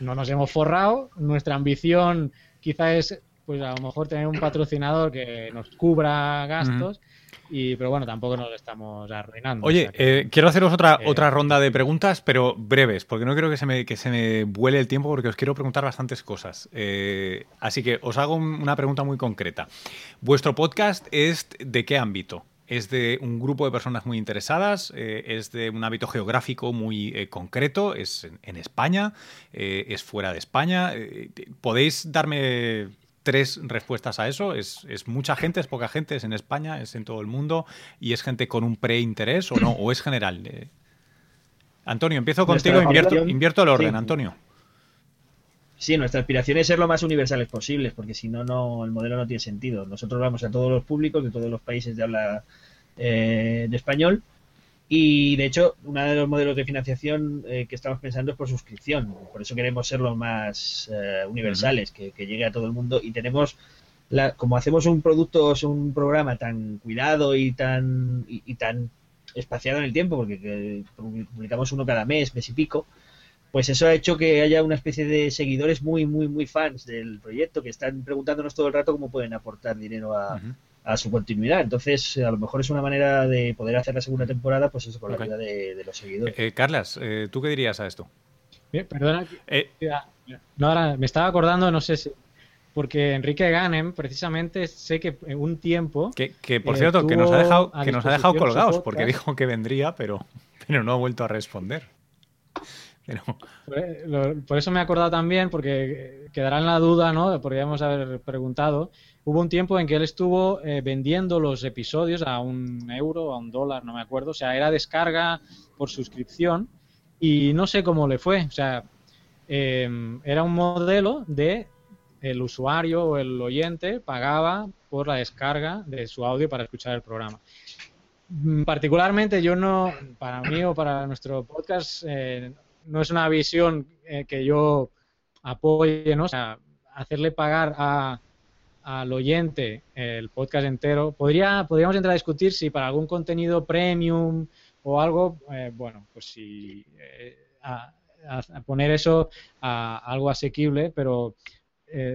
D: no nos hemos forrado. Nuestra ambición quizá es, pues a lo mejor tener un patrocinador que nos cubra gastos. Y, pero bueno, tampoco nos estamos arruinando.
A: Oye, eh, quiero haceros otra, otra ronda de preguntas, pero breves, porque no quiero que se me, que se me vuele el tiempo, porque os quiero preguntar bastantes cosas. Eh, así que os hago una pregunta muy concreta. ¿Vuestro podcast es de qué ámbito? es de un grupo de personas muy interesadas, eh, es de un hábito geográfico muy eh, concreto, es en, España, eh, es fuera de España. ¿Podéis darme tres respuestas a eso? ¿Es, mucha gente, es poca gente, es en España, es en todo el mundo y es gente con un preinterés o no? ¿O es general? Antonio, empiezo contigo, invierto, invierto el orden, Antonio.
E: Sí, nuestra aspiración es ser lo más universales posibles, porque si no, no, el modelo no tiene sentido. Nosotros vamos a todos los públicos de todos los países de habla eh, de español. Y de hecho, uno de los modelos de financiación eh, que estamos pensando es por suscripción. Por eso queremos ser los más eh, universales, que, llegue a todo el mundo. Y tenemos, la, como hacemos un producto, un programa tan cuidado y tan, y, tan espaciado en el tiempo, porque publicamos uno cada mes, mes y pico, pues eso ha hecho que haya una especie de seguidores muy, muy, muy fans del proyecto que están preguntándonos todo el rato cómo pueden aportar dinero a, a su continuidad. Entonces, a lo mejor es una manera de poder hacer la segunda temporada, pues eso, con la ayuda de, los seguidores.
A: Eh, Carlas, eh, ¿tú qué dirías a esto?
D: Bien, perdona. Eh, no, ahora me estaba acordando, no sé si. porque Enrique Ganem, precisamente, sé que en un tiempo.
A: Que, por cierto, que nos ha dejado, que nos ha dejado colgados, porque dijo que vendría, pero, pero no ha vuelto a responder.
D: Por eso me he acordado también, porque quedará en la duda, ¿no? Podríamos haber preguntado. Hubo un tiempo en que él estuvo eh, vendiendo los episodios a un euro, a un dólar, no me acuerdo. O sea, era descarga por suscripción y no sé cómo le fue. O sea, em, era un modelo de el usuario o el oyente pagaba por la descarga de su audio para escuchar el programa. Mm, particularmente yo no, para mí o para nuestro podcast, eh, no es una visión eh, que yo apoye. O sea, hacerle pagar a, al oyente el podcast entero. Podría, podríamos entrar a discutir si para algún contenido premium o algo, eh, bueno, pues si eh, a, poner eso a algo asequible, pero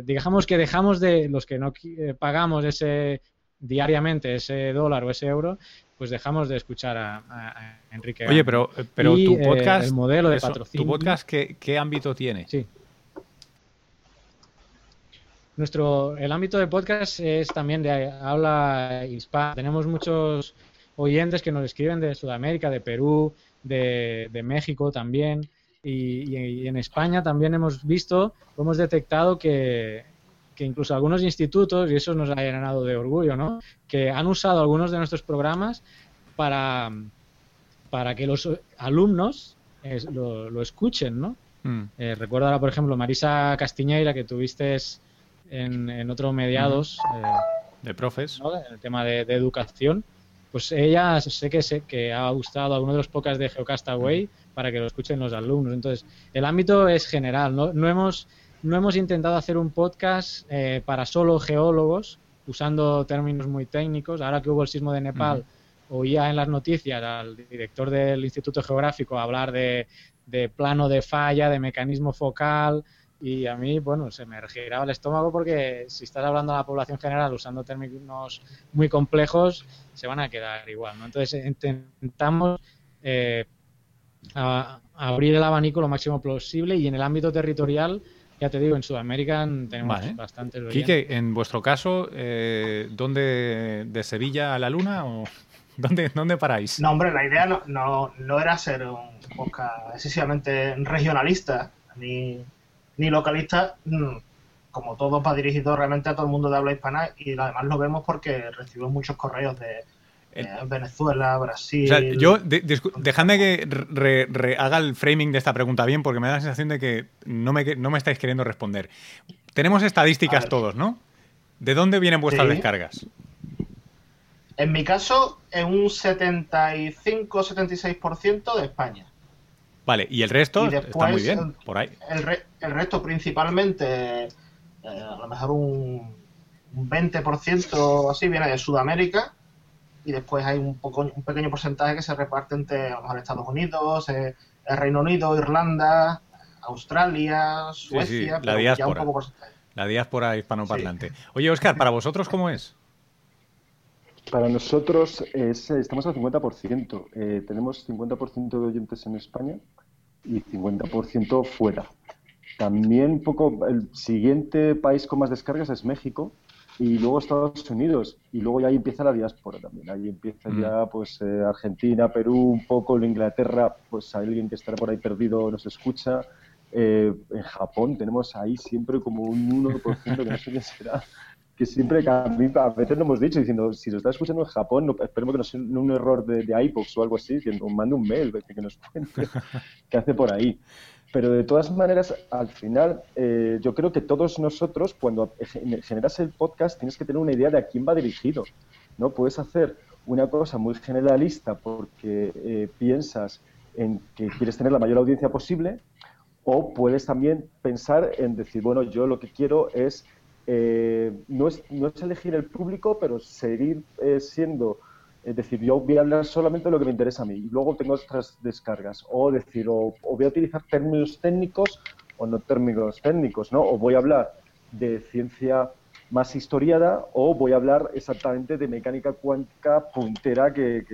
D: digamos que dejamos de los que no pagamos ese diariamente ese dólar o ese euro, pues dejamos de escuchar a, Enrique.
A: Oye, pero, pero tu eh, podcast,
D: el modelo de patrocinio.
A: ¿Tu podcast qué, ámbito tiene?
D: Sí. Nuestro, el ámbito de podcast es también de habla hispana. Tenemos muchos oyentes que nos escriben de Sudamérica, de Perú, de, México también. y, en España también hemos visto, hemos detectado que, que incluso algunos institutos, y eso nos ha llenado de orgullo, ¿no? que han usado algunos de nuestros programas para, para que los alumnos lo, escuchen, ¿no? Mm. Eh, recuerdo ahora, por ejemplo, Marisa Castiñeira, que tuviste en, en otro mediados.
A: Eh, de profes.
D: En el tema de, educación. Pues ella sé que, sé que ha gustado alguno de los podcasts de Geocastaway para que lo escuchen los alumnos. Entonces, el ámbito es general. No, no hemos no hemos intentado hacer un podcast eh, para solo geólogos, usando términos muy técnicos. Ahora que hubo el sismo de Nepal, oía en las noticias al director del Instituto Geográfico hablar de, plano de falla, de mecanismo focal, y a mí, bueno, se me giraba el estómago porque si estás hablando a la población general usando términos muy complejos, se van a quedar igual, ¿no? Entonces intentamos eh, abrir el abanico lo máximo posible y en el ámbito territorial ya te digo, en Sudamérica tenemos bastante bastantes.
A: Quique, en vuestro caso, eh, ¿dónde de Sevilla a la Luna o (laughs) dónde, dónde paráis?
C: No, hombre, la idea no, no, no era ser un podcast excesivamente regionalista ni, ni localista, mm, como todo para dirigido realmente a todo el mundo de habla hispana y además lo vemos porque recibimos muchos correos de eh, Venezuela, Brasil.
A: yo, dejadme que haga el framing de esta pregunta bien, porque me da la sensación de que no me, no me estáis queriendo responder. Tenemos estadísticas todos, ¿no? ¿De dónde vienen vuestras descargas?
C: En mi caso, en un 75-76% de España.
A: Vale, ¿y el resto? está muy bien, por ahí.
C: El, el resto, principalmente, eh, a lo mejor un, un 20% así, viene de Sudamérica y después hay un, poco, un pequeño porcentaje que se reparte entre Estados Unidos, eh, el Reino Unido, Irlanda, Australia, Suecia,
A: la diáspora. la diáspora hispanoparlante. Oye, Oscar, ¿para vosotros cómo es?
B: Para nosotros es, estamos al 50%. Eh, tenemos 50% de oyentes en España y 50% fuera. También un poco el siguiente país con más descargas es México, y luego Estados Unidos y luego ya ahí empieza la diáspora también ahí empieza mm. ya pues eh, Argentina Perú un poco Inglaterra pues alguien que estará por ahí perdido nos escucha eh, en Japón tenemos ahí siempre como un 1% que no sé qué será (laughs) que siempre que a, veces lo hemos dicho diciendo si lo está escuchando en Japón esperemos que no sea un error de, de iPods o algo así diciendo mande un mail que nos cuente (laughs) qué hace por ahí pero de todas maneras, al final, eh, yo creo que todos nosotros, cuando generas el podcast, tienes que tener una idea de a quién va dirigido. ¿no? Puedes hacer una cosa muy generalista porque eh, piensas en que quieres tener la mayor audiencia posible, o puedes también pensar en decir, bueno, yo lo que quiero es, eh, no, es no es elegir el público, pero seguir siendo es decir, yo voy a hablar solamente de lo que me interesa a mí y luego tengo otras descargas. O decir, o, voy a utilizar términos técnicos o no términos técnicos, ¿no? O voy a hablar de ciencia más historiada o voy a hablar exactamente de mecánica cuántica puntera que,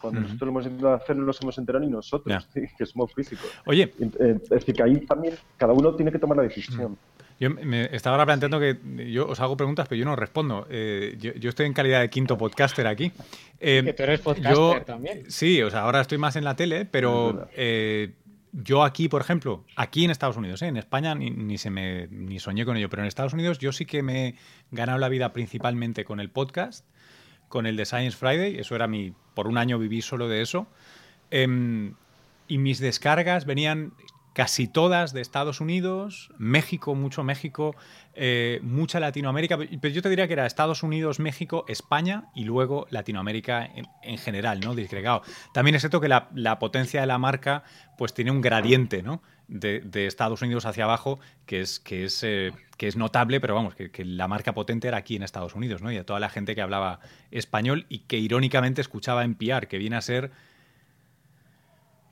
B: cuando nosotros lo hemos intentado hacer no nos hemos enterado ni nosotros, (laughs) que somos físicos.
A: Oye.
B: Eh, es decir, que ahí también cada uno tiene que tomar la decisión.
A: Yo me estaba ahora planteando que yo os hago preguntas, pero yo no respondo. Eh, yo, estoy en calidad de quinto podcaster aquí.
D: Eh, que tú eres podcaster también.
A: Sí, o sea, ahora estoy más en la tele, pero eh, yo aquí, por ejemplo, aquí en Estados Unidos, en España ni, se me ni soñé con ello, pero en Estados Unidos yo sí que me he ganado la vida principalmente con el podcast, con el de Science Friday. Eso era mi. Por un año viví solo de eso. Em, y mis descargas venían casi todas de Estados Unidos, México, mucho México, eh, mucha Latinoamérica, pero yo te diría que era Estados Unidos, México, España y luego Latinoamérica en, general, ¿no? Disgregado. También es cierto que la, potencia de la marca pues tiene un gradiente, ¿no? De, Estados Unidos hacia abajo que es, que es, eh, que es notable, pero vamos, que, la marca potente era aquí en Estados Unidos, ¿no? Y a toda la gente que hablaba español y que irónicamente escuchaba en PR, que viene a ser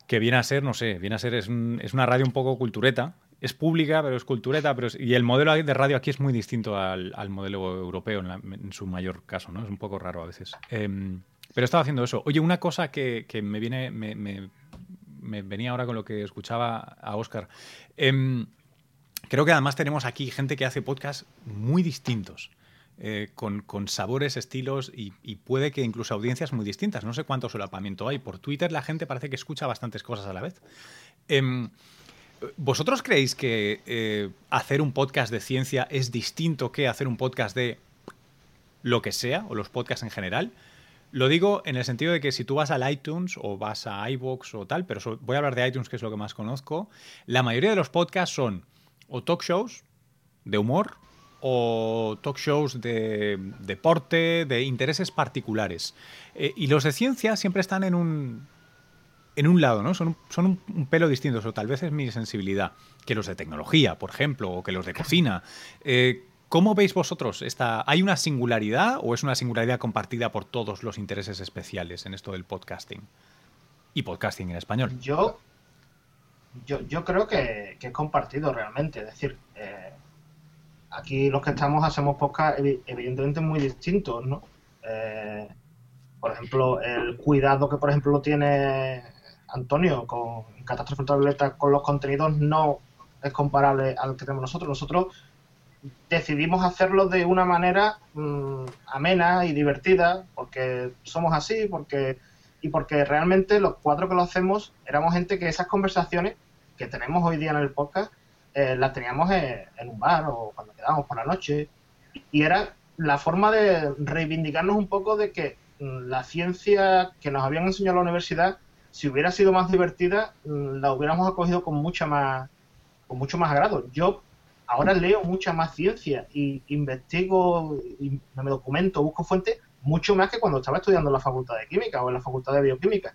A: que viene a ser, no sé, viene a ser, es, una radio un poco cultureta, es pública, pero es cultureta, pero y el modelo de radio aquí es muy distinto al, modelo europeo en, su mayor caso, ¿no? Es un poco raro a veces. Em, pero estaba haciendo eso. Oye, una cosa que, me viene, me, me, venía ahora con lo que escuchaba a Oscar. Em, creo que además tenemos aquí gente que hace podcasts muy distintos. Eh, con, sabores, estilos y, puede que incluso audiencias muy distintas. No sé cuánto solapamiento hay. Por Twitter la gente parece que escucha bastantes cosas a la vez. Em, ¿Vosotros creéis que eh, hacer un podcast de ciencia es distinto que hacer un podcast de lo que sea, o los podcasts en general? Lo digo en el sentido de que si tú vas al iTunes o vas a iVoox o tal, pero voy a hablar de iTunes, que es lo que más conozco, la mayoría de los podcasts son o talk shows de humor o talk shows de deporte, de intereses particulares. Eh, y los de ciencia siempre están en un, en un lado, ¿no? Son, son un, pelo distintos, o tal vez es mi sensibilidad, que los de tecnología, por ejemplo, o que los de cocina. Eh, ¿Cómo veis vosotros? Esta, ¿Hay una singularidad o es una singularidad compartida por todos los intereses especiales en esto del podcasting? Y podcasting en español.
C: Yo, yo, yo creo que, que es compartido realmente. Es decir, eh, aquí los que estamos hacemos podcast evidentemente muy distintos, ¿no? Eh, por ejemplo, el cuidado que, por ejemplo, tiene Antonio con Catástrofe Ultravioleta con los contenidos no es comparable al que tenemos nosotros. Nosotros decidimos hacerlo de una manera mm, amena y divertida, porque somos así, porque y porque realmente los cuatro que lo hacemos éramos gente que esas conversaciones que tenemos hoy día en el podcast eh, las teníamos en, un bar o cuando quedábamos por la noche. Y era la forma de reivindicarnos un poco de que mm, la ciencia que nos habían enseñado en la universidad, si hubiera sido más divertida, mm, la hubiéramos acogido con mucha más con mucho más agrado. Yo ahora leo mucha más ciencia y investigo y me documento, busco fuentes mucho más que cuando estaba estudiando en la Facultad de Química o en la Facultad de Bioquímica.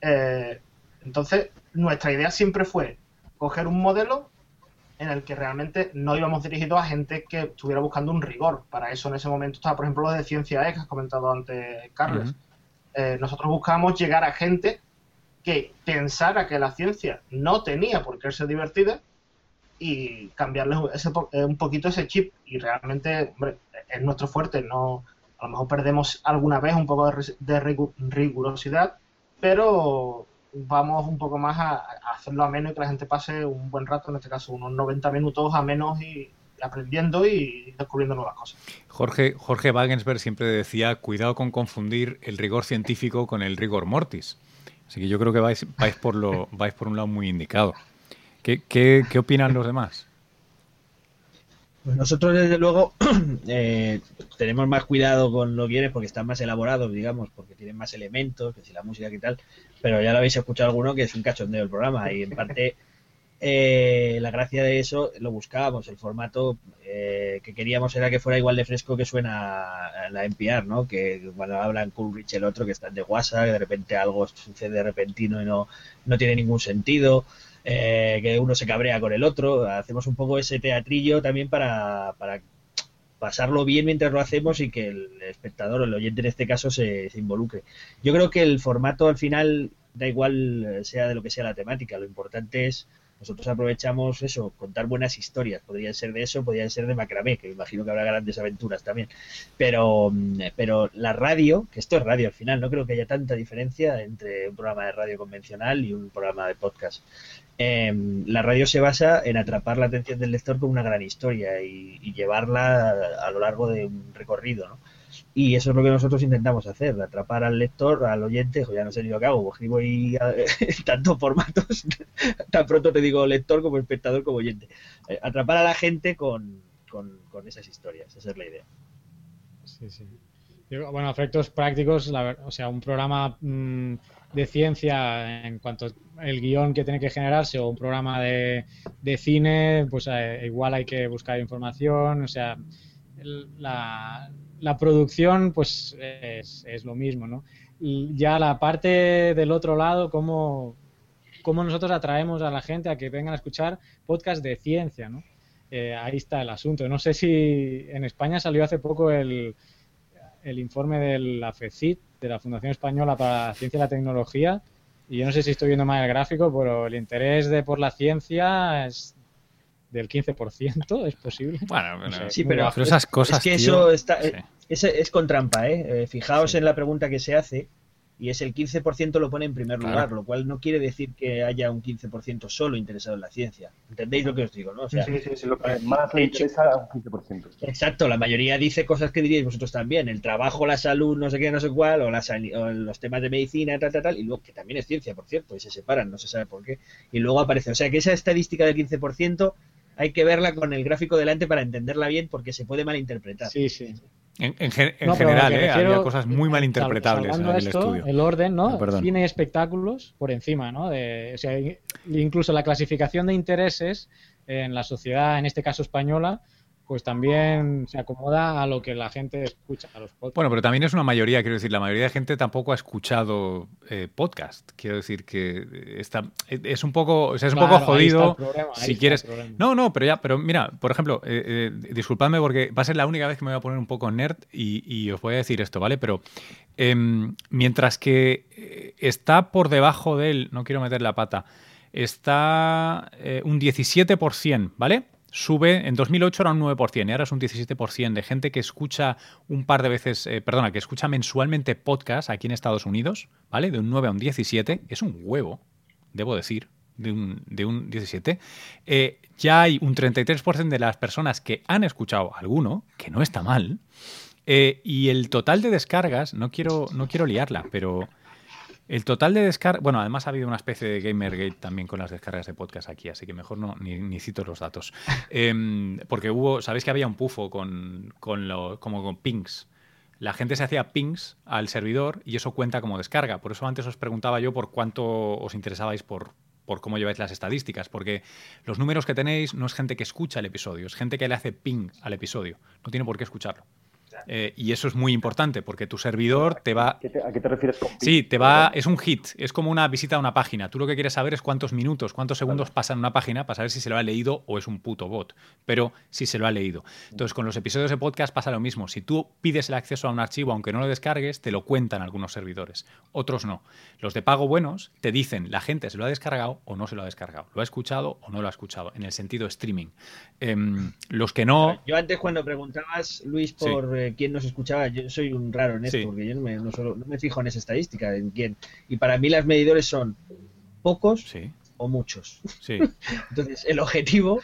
C: Eh, entonces, nuestra idea siempre fue coger un modelo en el que realmente no íbamos dirigidos a gente que estuviera buscando un rigor. Para eso en ese momento estaba, por ejemplo, lo de Ciencia E, que has comentado antes, Carlos. Eh, nosotros buscábamos llegar a gente que pensara que la ciencia no tenía por qué ser divertida y cambiarles ese, eh, un poquito ese chip. Y realmente, hombre, es nuestro fuerte. No, a lo mejor perdemos alguna vez un poco de, de rigurosidad, pero vamos un poco más a, hacerlo a menos y que la gente pase un buen rato, en este caso unos 90 minutos a menos y, aprendiendo y descubriendo nuevas cosas.
A: Jorge, Jorge Wagensberg siempre decía, cuidado con confundir el rigor científico con el rigor mortis. Así que yo creo que vais, vais, por, lo, vais por un lado muy indicado. ¿Qué, qué, qué opinan los demás?
E: Pues nosotros, desde luego, (clears throat) eh, tenemos más cuidado con lo que viene porque están más elaborados, digamos, porque tienen más elementos, que si la música y tal, pero ya lo habéis escuchado alguno que es un cachondeo el programa y en parte eh, la gracia de eso lo buscábamos, el formato eh, que queríamos era que fuera igual de fresco que suena la NPR, ¿no? Que cuando hablan Coolrich el otro que están de WhatsApp, de repente algo sucede repentino y no, no tiene ningún sentido. Eh, que uno se cabrea con el otro. Hacemos un poco ese teatrillo también para, para pasarlo bien mientras lo hacemos y que el espectador o el oyente en este caso se, involucre. Yo creo que el formato al final da igual eh, sea de lo que sea la temática, lo importante es nosotros aprovechamos eso, contar buenas historias. Podrían ser de eso, podrían ser de macramé, que imagino que habrá grandes aventuras también. Pero, mm, pero la radio, que esto es radio al final, no creo que haya tanta diferencia entre un programa de radio convencional y un programa de podcast. Em, la radio se basa en atrapar la atención del lector con una gran historia y, llevarla a, lo largo de un recorrido, ¿no? Y eso es lo que nosotros intentamos hacer, atrapar al lector, al oyente, ya no sé ni lo que hago, escribo y (laughs) tantos formatos, (laughs) tan pronto te digo lector como espectador como oyente. Eh, atrapar a la gente con, con, esas historias, esa es la idea.
D: Sí, sí. Bueno, efectos prácticos, o sea, un programa mm, de ciencia en cuanto el guion que tiene que generarse o un programa de, de cine, pues eh, igual hay que buscar información, o sea, la, la, producción pues es, es, lo mismo, ¿no? Y ya la parte del otro lado, cómo, cómo nosotros atraemos a la gente a que vengan a escuchar podcast de ciencia, ¿no? Eh, ahí está el asunto. No sé si en España salió hace poco el, el informe de la FECIT, de la Fundación Española para la Ciencia y la Tecnología, y yo no sé si estoy viendo mal el gráfico, pero el interés de por la ciencia es del 15%, ¿es posible?
E: Bueno, sí, pero, esas cosas. Es que eso está, es, con trampa, ¿eh? eh fijaos en la pregunta que se hace y es el 15% lo pone en primer lugar, lo cual no quiere decir que haya un 15% solo interesado en la ciencia. ¿Entendéis lo que os digo? ¿no?
B: sí, sí, sí, lo que más le interesa a un 15%.
E: Exacto, la mayoría dice cosas que diríais vosotros también, el trabajo, la salud, no sé qué, no sé cuál, o, los temas de medicina, tal, tal, tal, y luego, que también es ciencia, por cierto, y se separan, no se sabe por qué, y luego aparece. O sea que esa estadística del 15% hay que verla con el gráfico delante para entenderla bien porque se puede malinterpretar.
D: Sí, sí.
A: En, general, ¿eh? había cosas muy mal interpretables en el estudio.
D: El orden, ¿no? Ah, Cine y espectáculos por encima, ¿no? De, o sea, incluso la clasificación de intereses en la sociedad, en este caso española, pues también se acomoda a lo que la gente escucha, a los podcasts.
A: Bueno, pero también es una mayoría, quiero decir, la mayoría de gente tampoco ha escuchado eh, podcast. Quiero decir que está, es un poco, o sea, es un poco jodido si quieres. No, no, pero ya, pero mira, por ejemplo, eh, eh, disculpadme porque va a ser la única vez que me voy a poner un poco nerd y, os voy a decir esto, ¿vale? Pero em, mientras que está por debajo de él, no quiero meter la pata, está un 17%, ¿vale? Sube, en 2008 era un 9% y ahora es un 17% de gente que escucha un par de veces, eh, perdona, que escucha mensualmente podcast aquí en Estados Unidos, ¿vale? De un 9 a un 17, es un huevo, debo decir, de un, de un 17. Eh, ya hay un 33% de las personas que han escuchado alguno, que no está mal, eh, y el total de descargas, no quiero, no quiero liarla, pero el total de descargas. Bueno, además ha habido una especie de Gamergate también con las descargas de podcast aquí, así que mejor no ni, cito los datos. (laughs) Em, porque hubo. Sabéis que había un pufo con, con lo, como con pings. La gente se hacía pings al servidor y eso cuenta como descarga. Por eso antes os preguntaba yo por cuánto os interesabais por, por cómo lleváis las estadísticas, porque los números que tenéis no es gente que escucha el episodio, es gente que le hace ping al episodio. No tiene por qué escucharlo. Eh, y eso es muy importante porque tu servidor te va.
B: ¿A qué te, refieres con
A: Sí, te va. Es un hit, es como una visita a una página. Tú lo que quieres saber es cuántos minutos, cuántos segundos pasan en una página para saber si se lo ha leído o es un puto bot. Pero si se lo ha leído. Entonces, con los episodios de podcast pasa lo mismo. Si tú pides el acceso a un archivo, aunque no lo descargues, te lo cuentan algunos servidores. Otros no. Los de pago buenos te dicen la gente se lo ha descargado o no se lo ha descargado. Lo ha escuchado o no lo ha escuchado. En el sentido streaming. Em, los que no.
E: Yo antes, cuando preguntabas, Luis, por. Eh, quién nos escuchaba, yo soy un raro en esto, porque yo no me, no, solo, no me, fijo en esa estadística, en quién. Y para mí las medidores son pocos o muchos. (laughs) Entonces, el objetivo,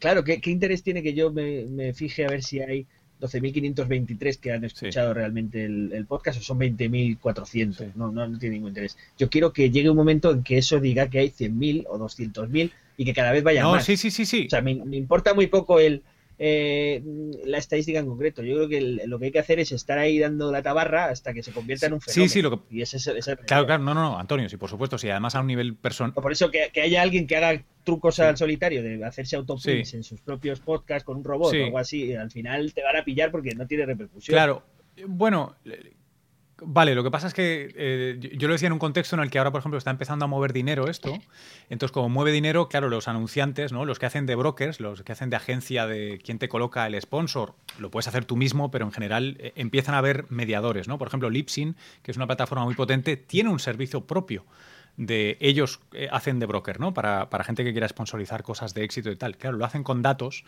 E: claro, ¿qué, interés tiene que yo me, fije a ver si hay 12.523 que han escuchado realmente el, podcast o son 20.400? No, no, no tiene ningún interés. Yo quiero que llegue un momento en que eso diga que hay 100.000 o 200.000 y que cada vez vaya más.
A: Sí, sí, sí, sí.
E: O sea, me importa muy poco el eh, la estadística en concreto. Yo creo que lo que hay que hacer es estar ahí dando la tabarra hasta que se convierta en un fenómeno.
A: Sí, sí, lo que...
E: Y ese, ese,
A: claro, claro, no, no, no, Antonio, sí, por supuesto, sí, además a un nivel personal.
E: Por eso que, haya alguien que haga trucos al solitario de hacerse autopills en sus propios podcasts con un robot o algo así, al final te van a pillar porque no tiene repercusión.
A: Claro, bueno, Vale, lo que pasa es que eh, yo lo decía en un contexto en el que ahora, por ejemplo, está empezando a mover dinero esto. Entonces, como mueve dinero, claro, los anunciantes, ¿no? Los que hacen de brokers, los que hacen de agencia de quién te coloca el sponsor, lo puedes hacer tú mismo, pero en general eh, empiezan a haber mediadores, ¿no? Por ejemplo, Lipsin, que es una plataforma muy potente, tiene un servicio propio de ellos eh, hacen de broker, ¿no? Para, para, gente que quiera sponsorizar cosas de éxito y tal. Claro, lo hacen con datos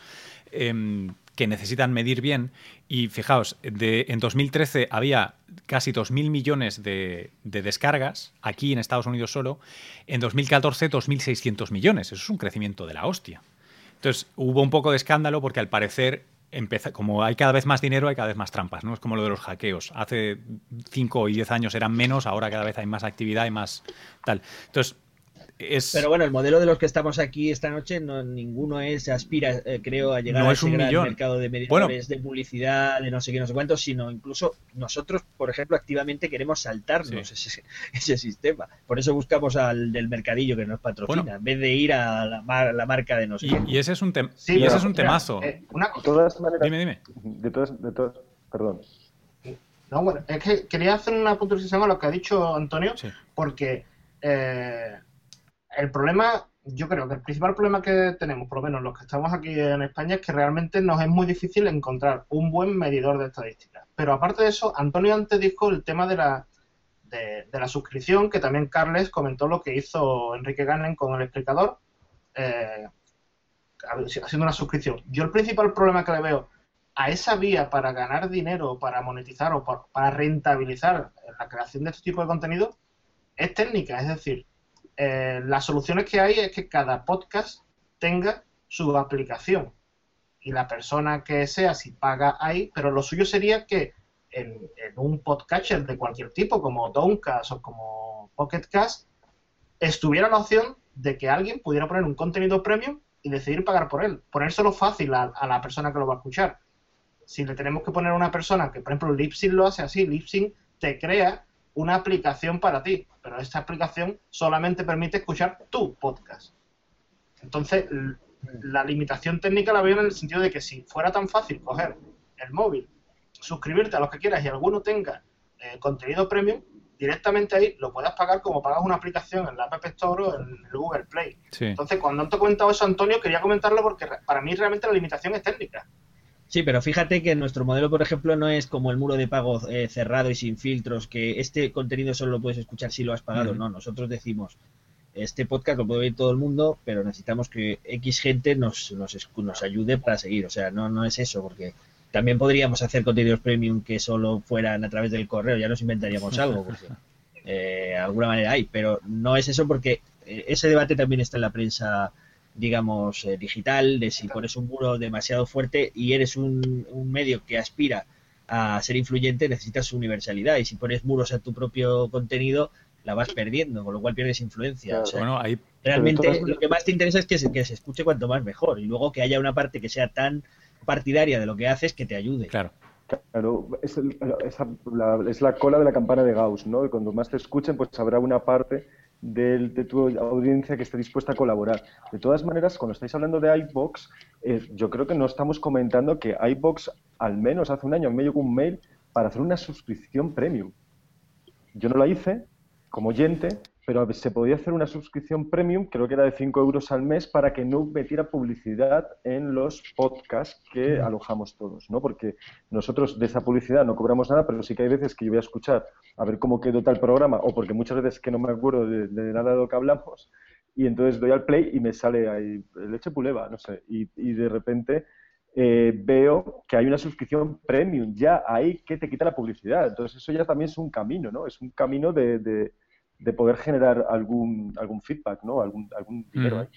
A: em, que necesitan medir bien. Y fijaos, de, en 2013 había casi 2.000 millones de, de, descargas, aquí en Estados Unidos solo. En 2014, 2.600 millones. Eso es un crecimiento de la hostia. Entonces, hubo un poco de escándalo porque al parecer como hay cada vez más dinero, hay cada vez más trampas, ¿no? Es como lo de los hackeos. Hace 5 y 10 años eran menos, ahora cada vez hay más actividad y más tal. Entonces,
E: pero bueno, el modelo de los que estamos aquí esta noche, no ninguno es aspira, eh, creo, a llegar a ese gran mercado de medidores, de publicidad, de no sé qué, no sé cuántos, sino incluso nosotros, por ejemplo, activamente queremos saltarnos ese, (laughs) ese, sistema. Por eso buscamos al del mercadillo que nos patrocina, en vez de ir a la, marca de nosotros.
A: Y, ese es un, y ese es un temazo.
B: Eh, una, de todas maneras, dime, dime. De todas, de todas, perdón.
C: No, bueno, es que quería hacer una puntualización a lo que ha dicho Antonio, porque eh, el problema, yo creo que el principal problema que tenemos, por lo menos los que estamos aquí en España, es que realmente nos es muy difícil encontrar un buen medidor de estadísticas. Pero aparte de eso, Antonio antes dijo el tema de la, de, la suscripción, que también Carles comentó lo que hizo Enrique Gannen con el explicador, eh, haciendo una suscripción. Yo el principal problema que le veo a esa vía para ganar dinero, para monetizar o para rentabilizar la creación de este tipo de contenido es técnica, es decir, eh, las soluciones que hay es que cada podcast tenga su aplicación y la persona que sea si paga ahí, pero lo suyo sería que en, un podcatcher de cualquier tipo, como Downcast o como Pocketcast, estuviera la opción de que alguien pudiera poner un contenido premium y decidir pagar por él. Ponérselo fácil a, la persona que lo va a escuchar. Si le tenemos que poner a una persona que, por ejemplo, Lipsync lo hace así, Lipsync te crea una aplicación para ti, pero esta aplicación solamente permite escuchar tu podcast. Entonces, la limitación técnica la veo en el sentido de que si fuera tan fácil coger el móvil, suscribirte a los que quieras y alguno tenga eh, contenido premium, directamente ahí lo puedas pagar como pagas una aplicación en la App Store o en el Google Play. Entonces, cuando te he comentado eso, Antonio, quería comentarlo porque para mí realmente la limitación es técnica.
E: Sí, pero fíjate que nuestro modelo, por ejemplo, no es como el muro de pago eh, cerrado y sin filtros, que este contenido solo lo puedes escuchar si lo has pagado. No, nosotros decimos, este podcast lo puede ver todo el mundo, pero necesitamos que X gente nos, nos, nos ayude para seguir. O sea, no, no es eso, porque también podríamos hacer contenidos premium que solo fueran a través del correo, ya nos inventaríamos (laughs) algo, porque eh, alguna manera hay, pero no es eso porque eh, ese debate también está en la prensa digamos, eh, digital, de si pones un muro demasiado fuerte y eres un, medio que aspira a ser influyente, necesitas universalidad. Y si pones muros a tu propio contenido, la vas perdiendo, con lo cual pierdes influencia. bueno, Realmente lo que más te interesa es que se, que se escuche cuanto más mejor y luego que haya una parte que sea tan partidaria de lo que haces que te ayude.
A: Claro.
B: Claro, es, la, es la cola de la campana de Gauss, ¿no? Y cuando más te escuchen, pues habrá una parte de, tu audiencia que esté dispuesta a colaborar. De todas maneras, cuando estáis hablando de iBox, eh, yo creo que no estamos comentando que iBox al menos hace un año me llegó un mail para hacer una suscripción premium. Yo no la hice como oyente, pero se podía hacer una suscripción premium, creo que era de 5 euros al mes, para que no metiera publicidad en los podcasts que alojamos todos, ¿no? Porque nosotros de esa publicidad no cobramos nada, pero sí que hay veces que yo voy a escuchar a ver cómo quedó tal programa, o porque muchas veces que no me acuerdo de, nada de lo que hablamos, y entonces doy al play y me sale ahí leche puleva, no sé, y, de repente eh, veo que hay una suscripción premium ya ahí que te quita la publicidad. Entonces eso ya también es un camino, ¿no? Es un camino de de poder generar algún, algún feedback, ¿no? Algún, algún dinero ahí.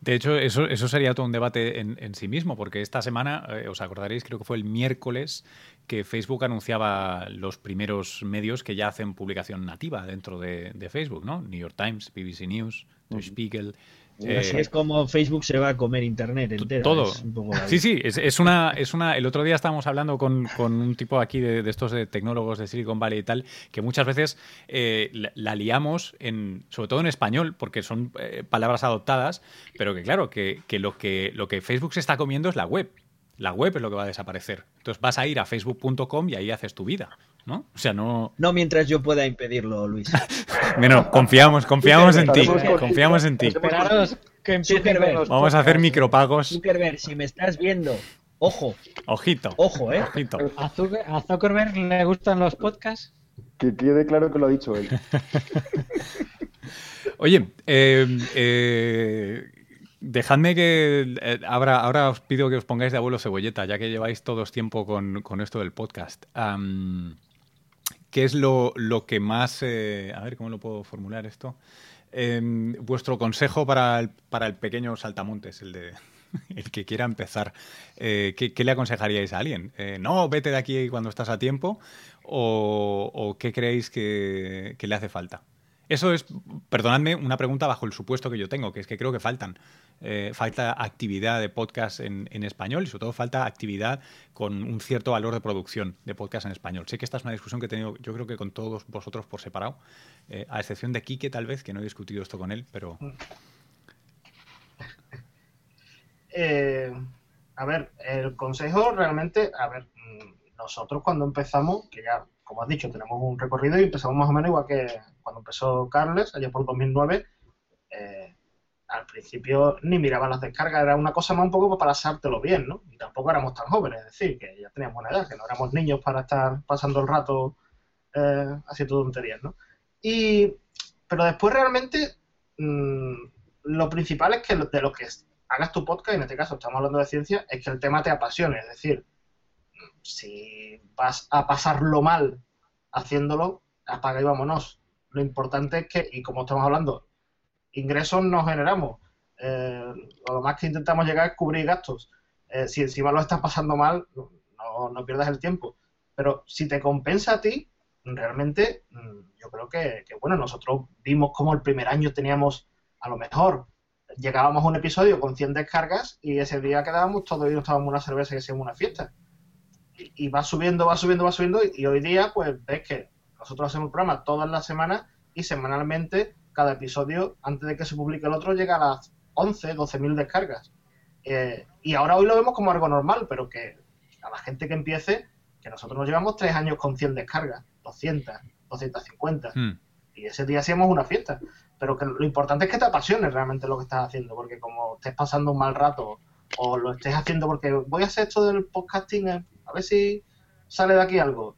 A: De hecho, eso, eso sería todo un debate en, sí mismo, porque esta semana, eh, os acordaréis, creo que fue el miércoles, que Facebook anunciaba los primeros medios que ya hacen publicación nativa dentro de, Facebook, ¿no? New York Times, BBC News, The Spiegel,
E: Así eh, es como Facebook se va a comer Internet entero.
A: Todo. sí, sí, es, una, es una. El otro día estábamos hablando con, un tipo aquí de, estos de tecnólogos de Silicon Valley y tal, que muchas veces eh, la, liamos, en, sobre todo en español, porque son eh, palabras adoptadas, pero que claro, que, lo que lo que Facebook se está comiendo es la web. La web es lo que va a desaparecer. Entonces vas a ir a facebook.com y ahí haces tu vida. ¿No? O sea, no.
E: No mientras yo pueda impedirlo, Luis. (laughs)
A: bueno, confiamos, confiamos en ti. Confiamos en ti. Vamos a hacer micropagos.
E: Zuckerberg, si me estás viendo, ojo.
A: Ojito.
E: Ojo, ¿eh?
A: Ojito.
D: ¿A Zuckerberg le gustan los podcasts?
B: Que quede claro que lo ha dicho él. (laughs)
A: Oye, eh, eh Dejadme que eh, ahora, ahora os pido que os pongáis de abuelo cebolleta, ya que lleváis todos tiempo con, esto del podcast. ¿Qué es lo, que más... Eh, a ver, ¿cómo lo puedo formular esto? Em, vuestro consejo para el, para el pequeño saltamontes, el de (laughs) el que quiera empezar, eh, ¿qué, le aconsejaríais a alguien? no, vete de aquí cuando estás a tiempo o, qué creéis que, le hace falta? Eso es, perdonadme, una pregunta bajo el supuesto que yo tengo, que es que creo que faltan. Eh, falta actividad de podcast en, español y sobre todo falta actividad con un cierto valor de producción de podcast en español. Sé que esta es una discusión que he tenido yo creo que con todos vosotros por separado, eh, a excepción de Quique tal vez, que no he discutido esto con él, pero... (laughs)
C: Eh, a ver, el consejo realmente, a ver, mm, nosotros cuando empezamos, que ya como has dicho, tenemos un recorrido y empezamos más o menos igual que cuando empezó Carles, allá por 2009. Eh, al principio ni miraban las descargas, era una cosa más un poco para pasártelo bien, ¿no? Y tampoco éramos tan jóvenes, es decir, que ya teníamos una edad, que no éramos niños para estar pasando el rato eh, haciendo tonterías, ¿no? Y, pero después realmente mm, lo principal es que de lo que hagas tu podcast, en este caso estamos hablando de ciencia, es que el tema te apasione, es decir, si vas a pasarlo mal haciéndolo, apaga y vámonos. Lo importante es que, y como estamos hablando, ingresos no generamos. Eh, lo más que intentamos llegar es cubrir gastos. Eh, si encima lo estás pasando mal, no, pierdas el tiempo. Pero si te compensa a ti, realmente mm, yo creo que, bueno, nosotros vimos como el primer año teníamos, a lo mejor, llegábamos a un episodio con 100 descargas y ese día quedábamos todos y nos estábamos una cerveza y hacíamos una fiesta y va subiendo, va subiendo, va subiendo y, hoy día pues ves que nosotros hacemos el programa todas las semanas y semanalmente cada episodio antes de que se publique el otro llega a las 11, 12 mil descargas. Eh, y ahora hoy lo vemos como algo normal, pero que a la gente que empiece, que nosotros nos llevamos tres años con 100 descargas, 200, 250. Hmm. Y ese día hacíamos una fiesta. Pero que lo importante es que te apasione realmente lo que estás haciendo, porque como estés pasando un mal rato o lo estés haciendo porque voy a hacer esto del podcasting eh, a ver si sale de aquí algo.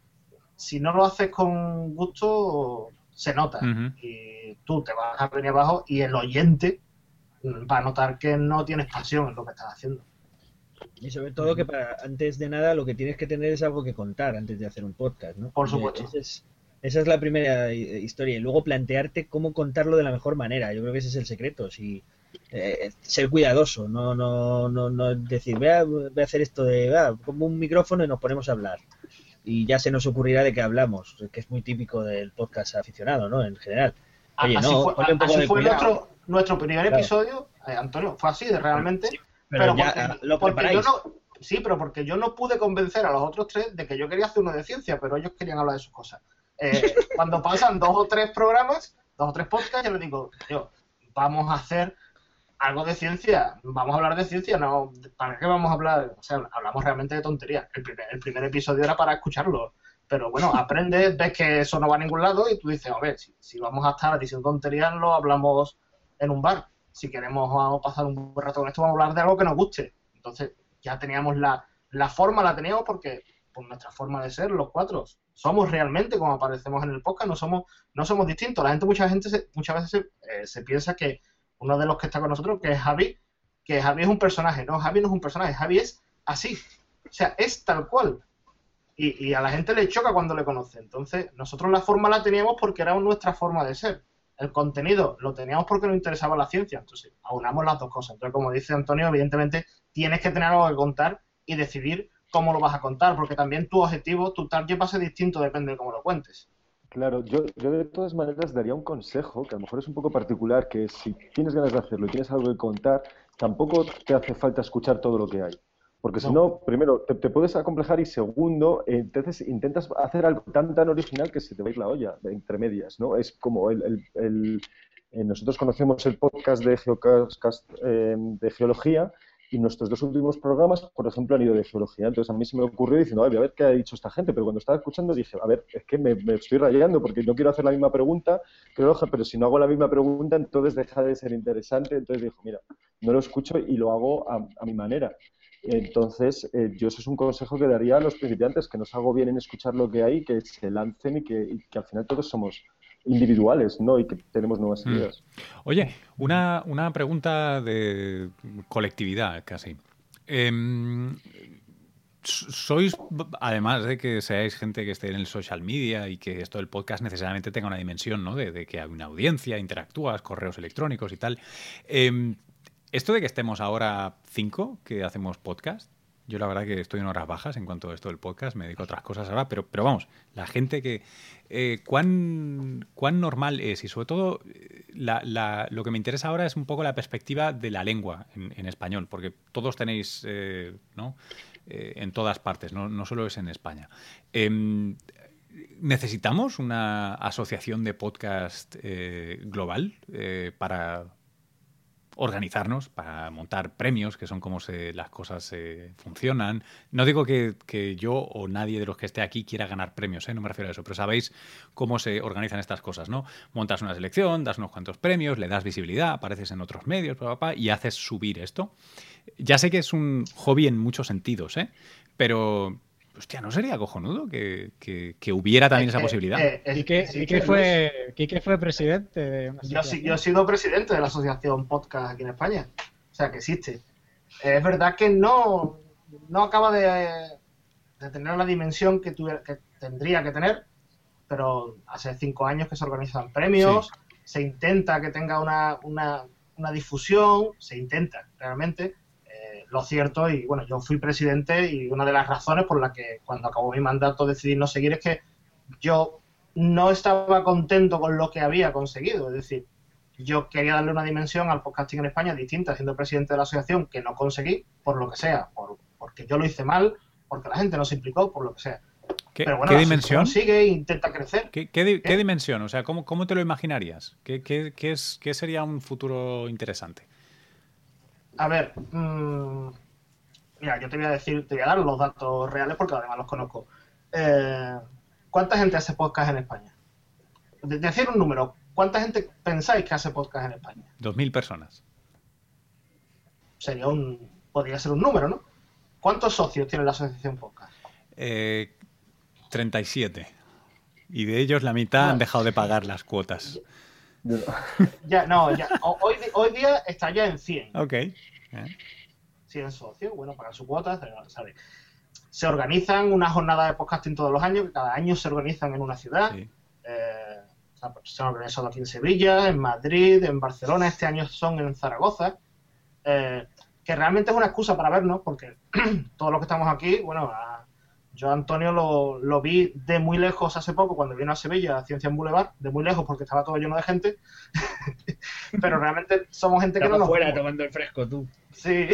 C: Si no lo haces con gusto, se nota. Y tú te vas a venir abajo y el oyente va a notar que no tienes pasión en lo que estás haciendo.
E: Y sobre todo que para, antes de nada lo que tienes que tener es algo que contar antes de hacer un podcast, ¿no?
C: Por supuesto.
E: Esa es, la primera historia. Y luego plantearte cómo contarlo de la mejor manera. Yo creo que ese es el secreto. Si, eh, ser cuidadoso, no, no, no, no decir, voy a, voy a hacer esto de, como un micrófono y nos ponemos a hablar. Y ya se nos ocurrirá de qué hablamos, que es muy típico del podcast aficionado, ¿no? En general.
C: Oye, así no, fue, así fue nuestro, nuestro primer episodio, eh, Antonio, fue así de realmente. pero, ya lo porque yo no, sí, pero porque yo no pude convencer a los otros tres de que yo quería hacer uno de ciencia, pero ellos querían hablar de sus cosas. Eh, (laughs) cuando pasan dos o tres programas, dos o tres podcasts, yo les digo, yo, vamos a hacer algo de ciencia, vamos a hablar de ciencia, no, ¿para qué vamos a hablar? O sea, hablamos realmente de tonterías. El primer, el primer episodio era para escucharlo, pero bueno, (laughs) aprendes, ves que eso no va a ningún lado y tú dices, a ver, si, vamos a estar diciendo tonterías, lo hablamos en un bar. Si queremos pasar un buen rato con esto, vamos a hablar de algo que nos guste. Entonces, ya teníamos la, la forma, la teníamos porque por nuestra forma de ser, los cuatro, somos realmente como aparecemos en el podcast, no somos, no somos distintos. La gente, mucha gente, muchas veces eh, se piensa que uno de los que está con nosotros, que es Javi, que Javi es un personaje. No, Javi no es un personaje, Javi es así. O sea, es tal cual. Y, a la gente le choca cuando le conoce. Entonces, nosotros la forma la teníamos porque era nuestra forma de ser. El contenido lo teníamos porque nos interesaba la ciencia. Entonces, aunamos las dos cosas. Entonces, como dice Antonio, evidentemente tienes que tener algo que contar y decidir cómo lo vas a contar, porque también tu objetivo, tu target va a ser distinto, depende de cómo lo cuentes.
B: Claro, yo, yo de todas maneras daría un consejo, que a lo mejor es un poco particular, que si tienes ganas de hacerlo y tienes algo que contar, tampoco te hace falta escuchar todo lo que hay. Porque si no, primero, te, puedes acomplejar y segundo, entonces intentas hacer algo tan tan original que se te va a ir la olla, entre medias, ¿no? Es como el... el, eh, nosotros conocemos el podcast de, Geocast, eh, de geología y nuestros dos últimos programas, por ejemplo, han ido de geología. Entonces a mí se me ocurrió diciendo, a ver qué ha dicho esta gente. Pero cuando estaba escuchando dije, a ver, es que me, estoy rayando porque no quiero hacer la misma pregunta, pero, pero si no hago la misma pregunta, entonces deja de ser interesante. Entonces dijo, mira, no lo escucho y lo hago a, mi manera. Entonces, eh, yo eso es un consejo que daría a los principiantes, que no salgo bien en escuchar lo que hay, que se lancen y que, y que al final todos somos individuales, ¿no? Y que tenemos nuevas mm. ideas.
A: Oye, una, una pregunta de colectividad casi. Em, sois, además de que seáis gente que esté en el social media y que esto del podcast necesariamente tenga una dimensión, ¿no? De, que hay una audiencia, interactúas, correos electrónicos y tal. Em, esto de que estemos ahora cinco que hacemos podcast, yo la verdad que estoy en horas bajas en cuanto a esto del podcast, me dedico a otras cosas ahora, pero, pero vamos, la gente que... Eh, ¿cuán, ¿Cuán normal es? Y sobre todo, lo que me interesa ahora es un poco la perspectiva de la lengua en, español, porque todos tenéis, eh, ¿no? Eh, en todas partes, no, solo es en España. Em, ¿Necesitamos una asociación de podcast global para organizarnos para montar premios, que son como se, las cosas eh, funcionan. No digo que, yo o nadie de los que esté aquí quiera ganar premios, ¿eh? no me refiero a eso, pero sabéis cómo se organizan estas cosas, ¿no? Montas una selección, das unos cuantos premios, le das visibilidad, apareces en otros medios, y haces subir esto. Ya sé que es un hobby en muchos sentidos, ¿eh? pero Hostia, ¿no sería cojonudo que, que, hubiera también esa posibilidad?
D: ¿Y qué, fue, fue presidente de
C: yo, yo, he sido presidente de la asociación podcast aquí en España. O sea, que existe. Es verdad que no, no acaba de, tener la dimensión que, que tendría que tener, pero hace cinco años que se organizan premios, se intenta que tenga una, una, una difusión, se intenta realmente, lo cierto, y bueno, yo fui presidente y una de las razones por la que cuando acabó mi mandato decidí no seguir es que yo no estaba contento con lo que había conseguido. Es decir, yo quería darle una dimensión al podcasting en España distinta siendo presidente de la asociación que no conseguí, por lo que sea, por, porque yo lo hice mal, porque la gente no se implicó, por lo que sea.
A: ¿Qué, Pero bueno, ¿qué dimensión?
C: Sigue e intenta crecer.
A: ¿Qué, qué, dimensión? O sea, ¿cómo, cómo te lo imaginarías? ¿Qué, es, ¿Qué sería un futuro interesante?
C: A ver, mmm, mira, yo te voy a decir, te voy a dar los datos reales porque además los conozco. Eh, ¿Cuánta gente hace podcast en España? De, decir un número, ¿cuánta gente pensáis que hace podcast en España?
A: Dos mil personas.
C: Sería un, podría ser un número, ¿no? ¿Cuántos socios tiene la asociación podcast?
A: Eh, 37. Y de ellos la mitad han dejado de pagar las cuotas. (laughs)
C: ya, no, ya. Hoy, hoy día está ya en 100.
A: Ok.
C: 100 socios, bueno, pagan su cuota, ¿sabes? Se organizan una jornada de podcasting todos los años, que cada año se organizan en una ciudad. Eh, se han organizado aquí en Sevilla, en Madrid, en Barcelona, este año son en Zaragoza. Eh, que realmente es una excusa para vernos, porque (clears throat) todos los que estamos aquí, bueno, yo Antonio lo, lo, vi de muy lejos hace poco cuando vino a Sevilla, a Ciencia en Boulevard, de muy lejos porque estaba todo lleno de gente, (laughs) pero realmente somos gente que no nos...
E: fuera tomando el fresco tú.
C: Sí.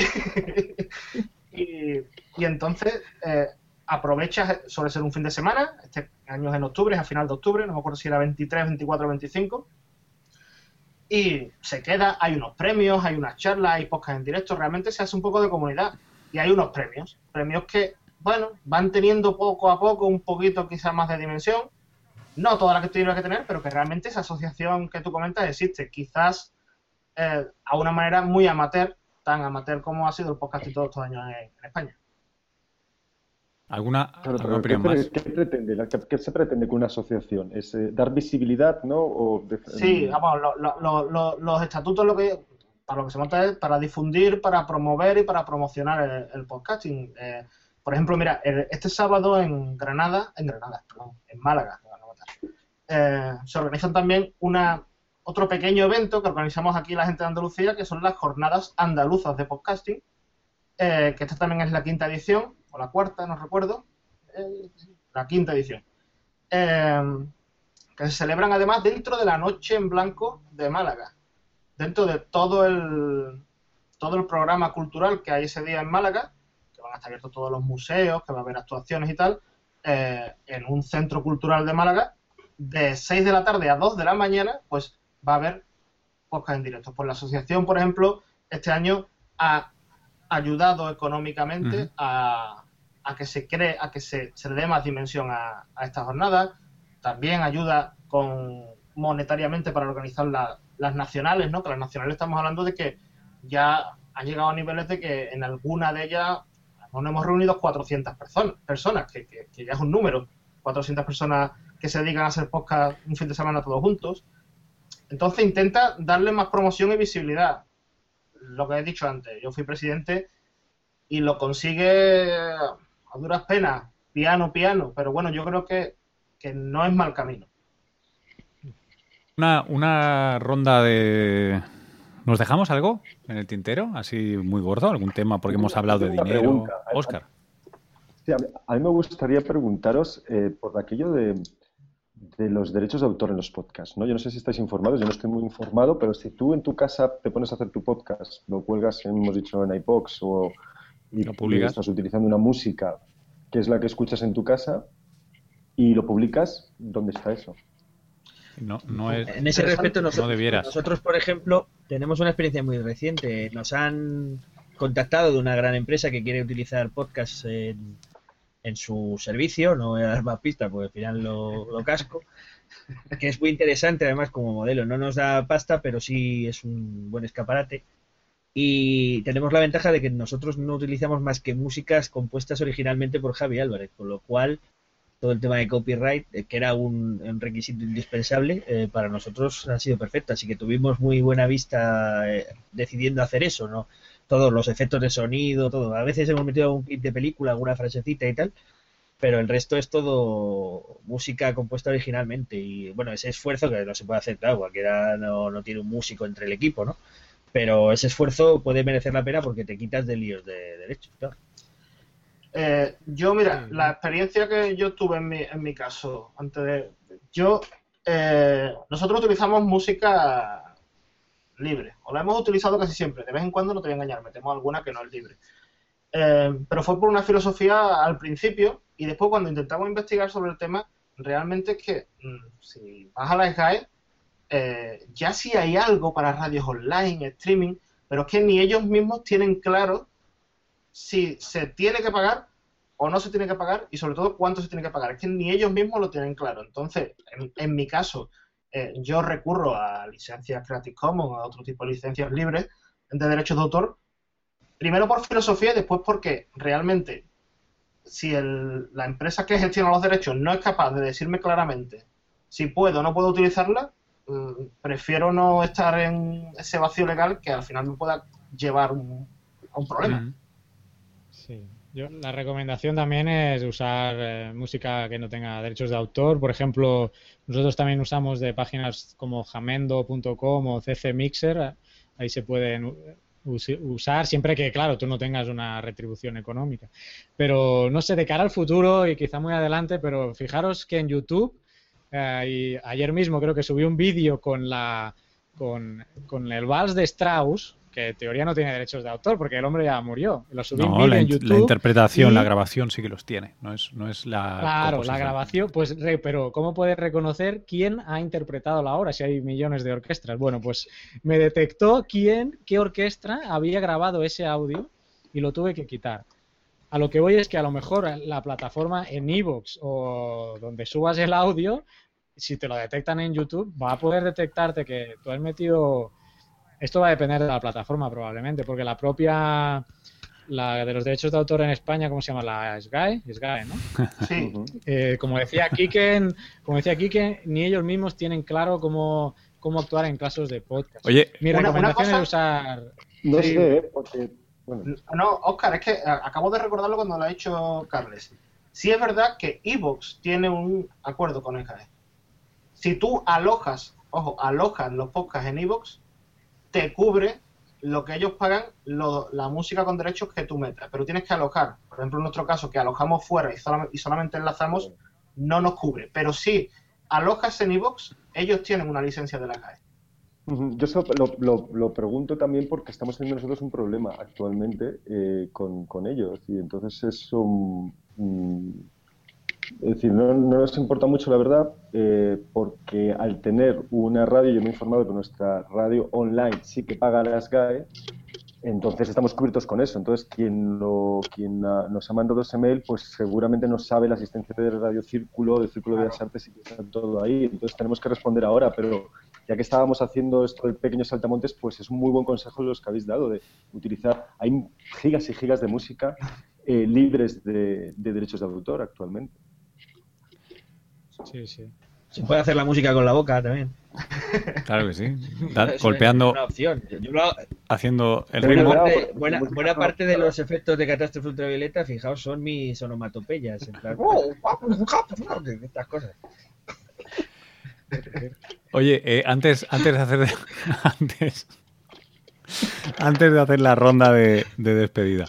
C: (laughs) y, entonces eh, aprovechas, suele ser un fin de semana, este año es en octubre, es a final de octubre, no me acuerdo si era 23, 24 25, y se queda, hay unos premios, hay unas charlas, hay podcast en directo, realmente se hace un poco de comunidad y hay unos premios, premios que bueno, van teniendo poco a poco un poquito quizás más de dimensión. No toda la que tuviera que tener, pero que realmente esa asociación que tú comentas existe. Quizás eh, a una manera muy amateur, tan amateur como ha sido el podcast y todos estos años en, España.
A: ¿Alguna,
B: ¿qué, más? ¿qué, pretende, ¿Qué se pretende con una asociación? ¿Es eh, dar visibilidad, no?
C: sí, vamos, los estatutos lo que para lo que se monta es para difundir, para promover y para promocionar el, podcasting. Eh, por ejemplo, mira, este sábado en Granada, en Granada, perdón, en Málaga, eh, se organizan también una, otro pequeño evento que organizamos aquí la gente de Andalucía, que son las jornadas andaluzas de podcasting, eh, que esta también es la quinta edición, o la cuarta, no recuerdo, eh, la quinta edición, que se celebran además dentro de la Noche en Blanco de Málaga, dentro de todo el, todo el programa cultural que hay ese día en Málaga, van a estar abiertos todos los museos, que va a haber actuaciones y tal, eh, en un centro cultural de Málaga, de 6 de la tarde a 2 de la mañana, pues va a haber podcast en directo. Pues la asociación, por ejemplo, este año ha ayudado económicamente a, que se cree, a que se, le dé más dimensión a, esta jornada. También ayuda con monetariamente para organizar las nacionales, ¿no? Que las nacionales estamos hablando de que ya ha llegado a niveles de que en alguna de ellas nos hemos reunido 400 personas, personas que, ya es un número. 400 personas que se dedican a hacer podcast un fin de semana todos juntos. Entonces intenta darle más promoción y visibilidad. Lo que he dicho antes, yo fui presidente y lo consigue a duras penas, piano, piano, pero bueno, yo creo que, que no es mal camino.
A: Una, una ronda de... ¿Nos dejamos algo en el tintero? Así muy gordo, algún tema, porque hemos hablado de dinero. Oscar.
B: Sí, a, mí, me gustaría preguntaros eh, por aquello de, de los derechos de autor en los podcasts. ¿no? Yo no sé si estáis informados, yo no estoy muy informado, pero si tú en tu casa te pones a hacer tu podcast, lo cuelgas, hemos dicho, en iPods o y, lo estás utilizando una música que es la que escuchas en tu casa y lo publicas, ¿dónde está eso?
A: No, no es,
E: en ese respecto, nosotros,
A: no
E: nosotros, por ejemplo, tenemos una experiencia muy reciente. Nos han contactado de una gran empresa que quiere utilizar podcasts en, en su servicio, no voy a dar más pistas porque al final lo, casco, que es muy interesante además como modelo. No nos da pasta, pero sí es un buen escaparate. Y tenemos la ventaja de que nosotros no utilizamos más que músicas compuestas originalmente por Javi Álvarez, con lo cual todo el tema de copyright, eh, que era un, requisito indispensable, eh, para nosotros ha sido perfecto. Así que tuvimos muy buena vista eh, decidiendo hacer eso, ¿no? todos los efectos de sonido, todo. A veces hemos metido un clip de película, alguna frasecita y tal, pero el resto es todo música compuesta originalmente. Y bueno, ese esfuerzo que no se puede hacer, claro, cualquiera no, no tiene un músico entre el equipo, ¿no? Pero ese esfuerzo puede merecer la pena porque te quitas de líos de derechos, claro.
C: Eh, yo, mira, la experiencia que yo tuve en mi, en mi caso, antes de. Yo. Eh, nosotros utilizamos música libre. O la hemos utilizado casi siempre. De vez en cuando no te voy a engañar, metemos alguna que no es libre. Eh, pero fue por una filosofía al principio y después cuando intentamos investigar sobre el tema, realmente es que mm, si vas a la SGAE, eh, ya sí hay algo para radios online, streaming, pero es que ni ellos mismos tienen claro si se tiene que pagar o no se tiene que pagar y sobre todo cuánto se tiene que pagar. Es que ni ellos mismos lo tienen claro. Entonces, en mi caso, eh, yo recurro a licencias Creative Commons, a otro tipo de licencias libres de derechos de autor, primero por filosofía y después porque realmente si la empresa que gestiona los derechos no es capaz de decirme claramente si puedo o no puedo utilizarla, mm, prefiero no estar en ese vacío legal que al final me pueda llevar a un problema.
D: Sí la recomendación también es usar eh, música que no tenga derechos de autor. Por ejemplo, nosotros también usamos de páginas como jamendo.com o CC Mixer. Ahí se pueden usar siempre que, claro, tú no tengas una retribución económica. Pero no sé, de cara al futuro y quizá muy adelante, pero fijaros que en YouTube, eh, y ayer mismo creo que subí un vídeo con la con, con el vals de Strauss, que en teoría no tiene derechos de autor porque el hombre ya murió. Lo subí no,
A: la,
D: en YouTube
A: la interpretación, la grabación sí que los tiene, no es, no es la.
D: Claro, la grabación, pues, pero ¿cómo puedes reconocer quién ha interpretado la obra si hay millones de orquestas? Bueno, pues me detectó quién, qué orquesta había grabado ese audio y lo tuve que quitar. A lo que voy es que a lo mejor la plataforma en Evox o donde subas el audio, si te lo detectan en YouTube, va a poder detectarte que tú has metido esto va a depender de la plataforma probablemente, porque la propia la de los derechos de autor en España, ¿cómo se llama? La SGAE, SGAE ¿no? (laughs)
C: Sí.
D: Eh, como decía Kike, como decía Kike, ni ellos mismos tienen claro cómo, cómo actuar en casos de podcast.
A: Oye,
D: mi recomendación es usar.
B: No sé, ¿eh? porque. Bueno.
C: No, Oscar, es que acabo de recordarlo cuando lo ha hecho Carles. Sí es verdad que Evox tiene un acuerdo con SGAE. Si tú alojas, ojo, alojas los podcasts en Evox, te cubre lo que ellos pagan, la música con derechos que tú metas. Pero tienes que alojar. Por ejemplo, en nuestro caso, que alojamos fuera y, solamente enlazamos, no nos cubre. Pero si alojas en iVoox, ellos tienen una licencia de la CAE.
B: Yo lo, lo, pregunto también porque estamos teniendo nosotros un problema actualmente eh, con, con, ellos y entonces es un, es decir, no, nos importa mucho la verdad, eh, porque al tener una radio, yo me he informado que nuestra radio online sí que paga las GAE, entonces estamos cubiertos con eso. Entonces, quien, lo, quien nos ha mandado ese mail, pues seguramente no sabe la asistencia de Radio Círculo, del Círculo de las Artes y que está todo ahí. Entonces, tenemos que responder ahora, pero ya que estábamos haciendo esto del pequeño saltamontes, pues es un muy buen consejo los que habéis dado de utilizar. Hay gigas y gigas de música eh, libres de derechos de autor actualmente.
D: Sí, sí.
E: Se puede hacer la música con la boca también. (laughs)
A: Claro que sí. Da-
E: Es una-
A: golpeando,
E: una opción. Yo lo hago-
A: haciendo el
B: Buena
A: ritmo.
E: Buena, parte de los efectos de catástrofe ultravioleta, fijaos, son mis onomatopeyas. En plan, estas cosas.
A: Oye, eh, antes, antes de hacer (laughs) antes, antes de hacer la ronda de, de despedida,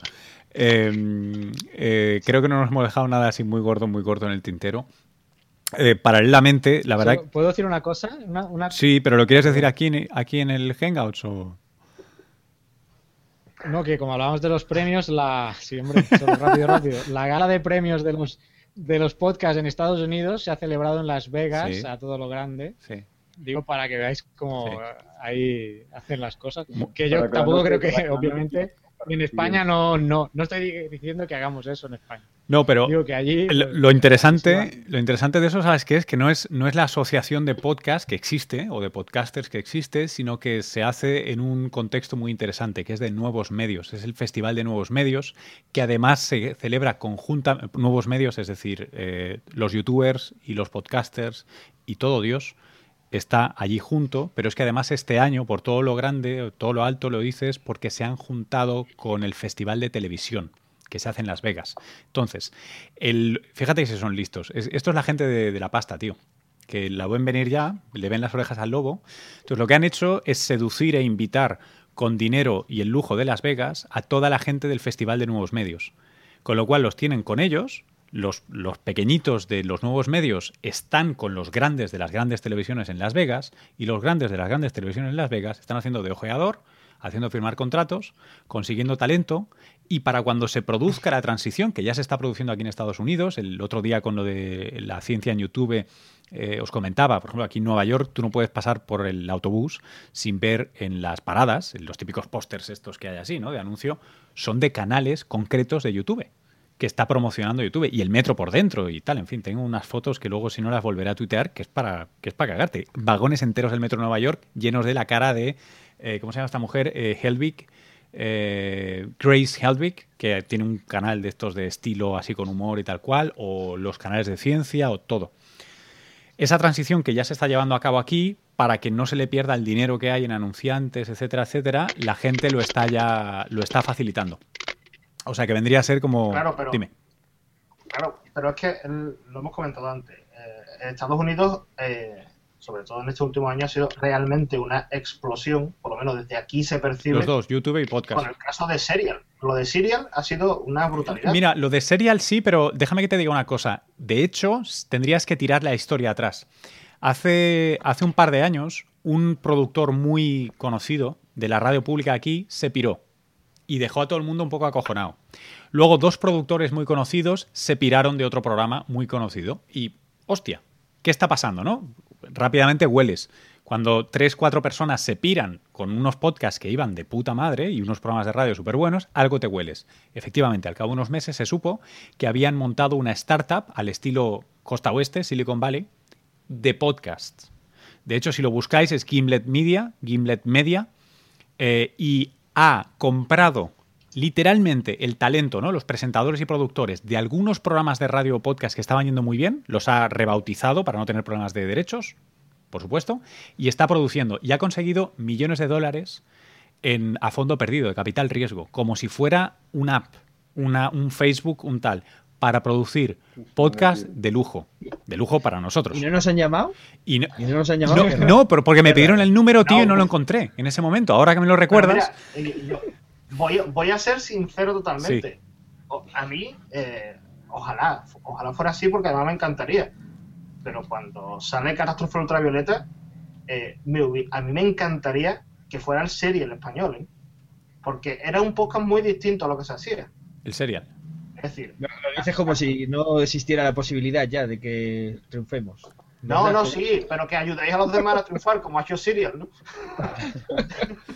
A: eh, eh, creo que no nos hemos dejado nada así muy gordo, muy corto en el tintero. Eh, paralelamente, la verdad,
D: ¿Puedo decir una cosa? Una, una-
A: sí, pero ¿lo quieres decir aquí, en- aquí en el Hangouts o?
D: No, que como hablábamos de los premios, la. Sí, hombre, solo rápido, rápido. La gala de premios de los de los podcasts en Estados Unidos se ha celebrado en Las Vegas
A: Sí.
D: a todo lo grande.
A: Sí.
D: Digo para que veáis cómo
A: Sí.
D: eh, ahí hacen las cosas. Que yo tampoco creo que, obviamente, en España no, no, no estoy diciendo que hagamos eso en España.
A: No, pero
D: Digo que allí.
A: Lo,
D: pues,
A: lo interesante, lo interesante de eso, ¿sabes qué es? Que no es, no es la asociación de podcast que existe o de podcasters que existe, sino que se hace en un contexto muy interesante, que es de nuevos medios. Es el Festival de Nuevos Medios, que además se celebra conjunta nuevos medios, es decir, eh, los youtubers y los podcasters y todo Dios está allí junto, pero es que además este año, por todo lo grande, todo lo alto, lo dices, porque se han juntado con el Festival de Televisión que se hace en Las Vegas. Entonces, el, fíjate que si son listos. Es- esto es la gente de, de la pasta, tío. Que la ven venir ya, le ven las orejas al lobo. Entonces, lo que han hecho es seducir e invitar con dinero y el lujo de Las Vegas a toda la gente del Festival de Nuevos Medios. Con lo cual los tienen con ellos, los, los pequeñitos de los nuevos medios están con los grandes de las grandes televisiones en Las Vegas y los grandes de las grandes televisiones en Las Vegas están haciendo de ojeador, haciendo firmar contratos, consiguiendo talento y para cuando se produzca la transición, que ya se está produciendo aquí en Estados Unidos, el otro día con lo de la ciencia en YouTube eh, os comentaba, por ejemplo, aquí en Nueva York tú no puedes pasar por el autobús sin ver en las paradas, en los típicos pósters estos que hay así, ¿no? De anuncio, son de canales concretos de YouTube que está promocionando YouTube y el metro por dentro y tal. En fin, tengo unas fotos que luego si no las volveré a tuitear, que es para, que es para cagarte. Vagones enteros del metro de Nueva York llenos de la cara de, eh, ¿cómo se llama esta mujer? Eh, Helvig, eh, Grace Helvig, que tiene un canal de estos de estilo así con humor y tal cual, o los canales de ciencia o todo. Esa transición que ya se está llevando a cabo aquí, para que no se le pierda el dinero que hay en anunciantes, etcétera, etcétera, la gente lo está ya lo está facilitando. O sea que vendría a ser como.
C: Claro, pero-
A: Dime.
C: Claro, pero es que lo hemos comentado antes. eh, Estados Unidos, eh, sobre todo en este último año, ha sido realmente una explosión, por lo menos desde aquí se percibe,
A: Los dos, YouTube y podcast.
C: con el caso de Serial. Lo de Serial ha sido una brutalidad.
A: Mira, lo de Serial sí, pero déjame que te diga una cosa. De hecho, tendrías que tirar la historia atrás. Hace, hace un par de años, un productor muy conocido de la radio pública aquí se piró y dejó a todo el mundo un poco acojonado. Luego, dos productores muy conocidos se piraron de otro programa muy conocido. Y, hostia, ¿qué está pasando, no? Rápidamente hueles. Cuando tres, cuatro personas se piran con unos podcasts que iban de puta madre y unos programas de radio súper buenos, algo te hueles. Efectivamente, al cabo de unos meses se supo que habían montado una startup al estilo Costa Oeste, Silicon Valley, de podcasts. De hecho, si lo buscáis es Gimlet Media, Gimlet Media, eh, y ha comprado literalmente el talento, ¿no? Los presentadores y productores de algunos programas de radio o podcast que estaban yendo muy bien, los ha rebautizado para no tener problemas de derechos, por supuesto, y está produciendo y ha conseguido millones de dólares en, a fondo perdido, de capital riesgo, como si fuera una app, una, un Facebook, un tal, para producir podcast de lujo, de lujo para nosotros.
E: ¿Y no nos han llamado?
A: Y no,
E: ¿Y no nos han llamado?
A: no, pero porque me pidieron el número, tío, y no lo encontré en ese momento. Ahora que me lo recuerdas,
C: mira, eh, yo voy, voy a ser sincero totalmente. O- A mí, eh, ojalá, ojalá fuera así porque además me encantaría. Pero cuando sale Catástrofe Ultravioleta, eh, me hubi- a mí me encantaría que fuera el serie en español, ¿eh? Porque era un podcast muy distinto a lo que se hacía.
A: el serial.
C: Es decir,
E: Lo dices como si no existiera la posibilidad ya de que triunfemos.
C: no, no, sí, pero que ayudéis a los demás a triunfar, como ha hecho Serial, ¿no? (laughs)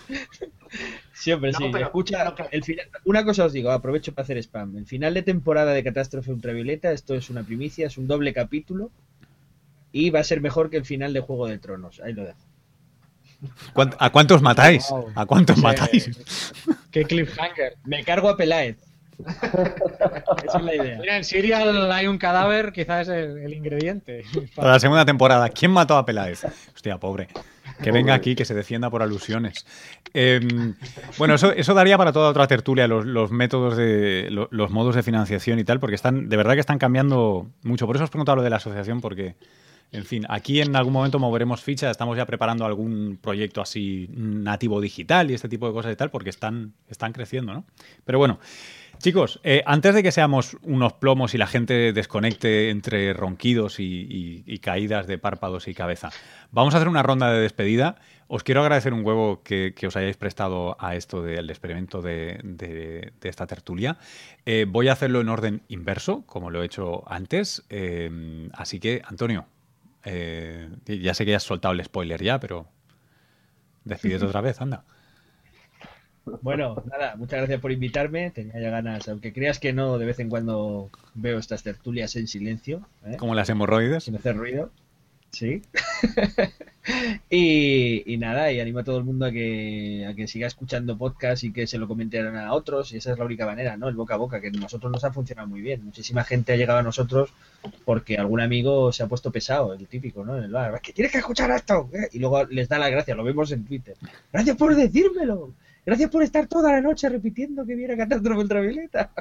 E: Siempre
C: No,
E: sí.
C: pero-
E: Escucha,
C: pero que-
E: el final- una cosa os digo, aprovecho para hacer spam. El final de temporada de Catástrofe Ultravioleta, esto es una primicia, es un doble capítulo y va a ser mejor que el final de Juego de Tronos. Ahí lo dejo.
A: ¿Cuánt- ¿A cuántos matáis? ¿A cuántos
D: Sí.
A: matáis?
D: Qué cliffhanger.
E: Me cargo a Peláez. Esa es la idea.
D: Mira, en Serial hay un cadáver, quizás es el, el ingrediente.
A: Para la segunda temporada, ¿quién mató a Peláez? Hostia, pobre. Que venga aquí, que se defienda por alusiones. Eh, bueno, eso, eso daría para toda otra tertulia, los, los métodos de. lo- Los, modos de financiación y tal, porque están. De verdad que están cambiando mucho. Por eso os preguntaba lo de la asociación, porque. En fin, aquí en algún momento moveremos ficha, estamos ya preparando algún proyecto así nativo digital y este tipo de cosas y tal, porque están, están creciendo, ¿no? Pero bueno, chicos, eh, antes de que seamos unos plomos y la gente desconecte entre ronquidos y, y- y caídas de párpados y cabeza, vamos a hacer una ronda de despedida. Os quiero agradecer un huevo que, que os hayáis prestado a esto del experimento de, de- de esta tertulia. Eh, voy a hacerlo en orden inverso, como lo he hecho antes. Eh, así que, Antonio, ya sé que ya has soltado el spoiler ya, pero despídete (laughs) otra vez, anda.
E: Bueno, nada, muchas gracias por invitarme. Tenía ya ganas, aunque creas que no, de vez en cuando veo estas tertulias en silencio, ¿eh?
A: Como las hemorroides.
E: sin hacer ruido. Sí. (laughs) y, y nada, y animo a todo el mundo a que, a que siga escuchando podcast y que se lo comenten a otros. Y esa es la única manera, ¿no? El boca a boca, que a nosotros nos ha funcionado muy bien. Muchísima gente ha llegado a nosotros porque algún amigo se ha puesto pesado, el típico, ¿no? En el bar. Es que tienes que escuchar esto. ¿eh? Y luego les da la gracia, lo vemos en Twitter. Gracias por decírmelo. Gracias por estar toda la noche repitiendo que viene Catástrofe Ultravioleta.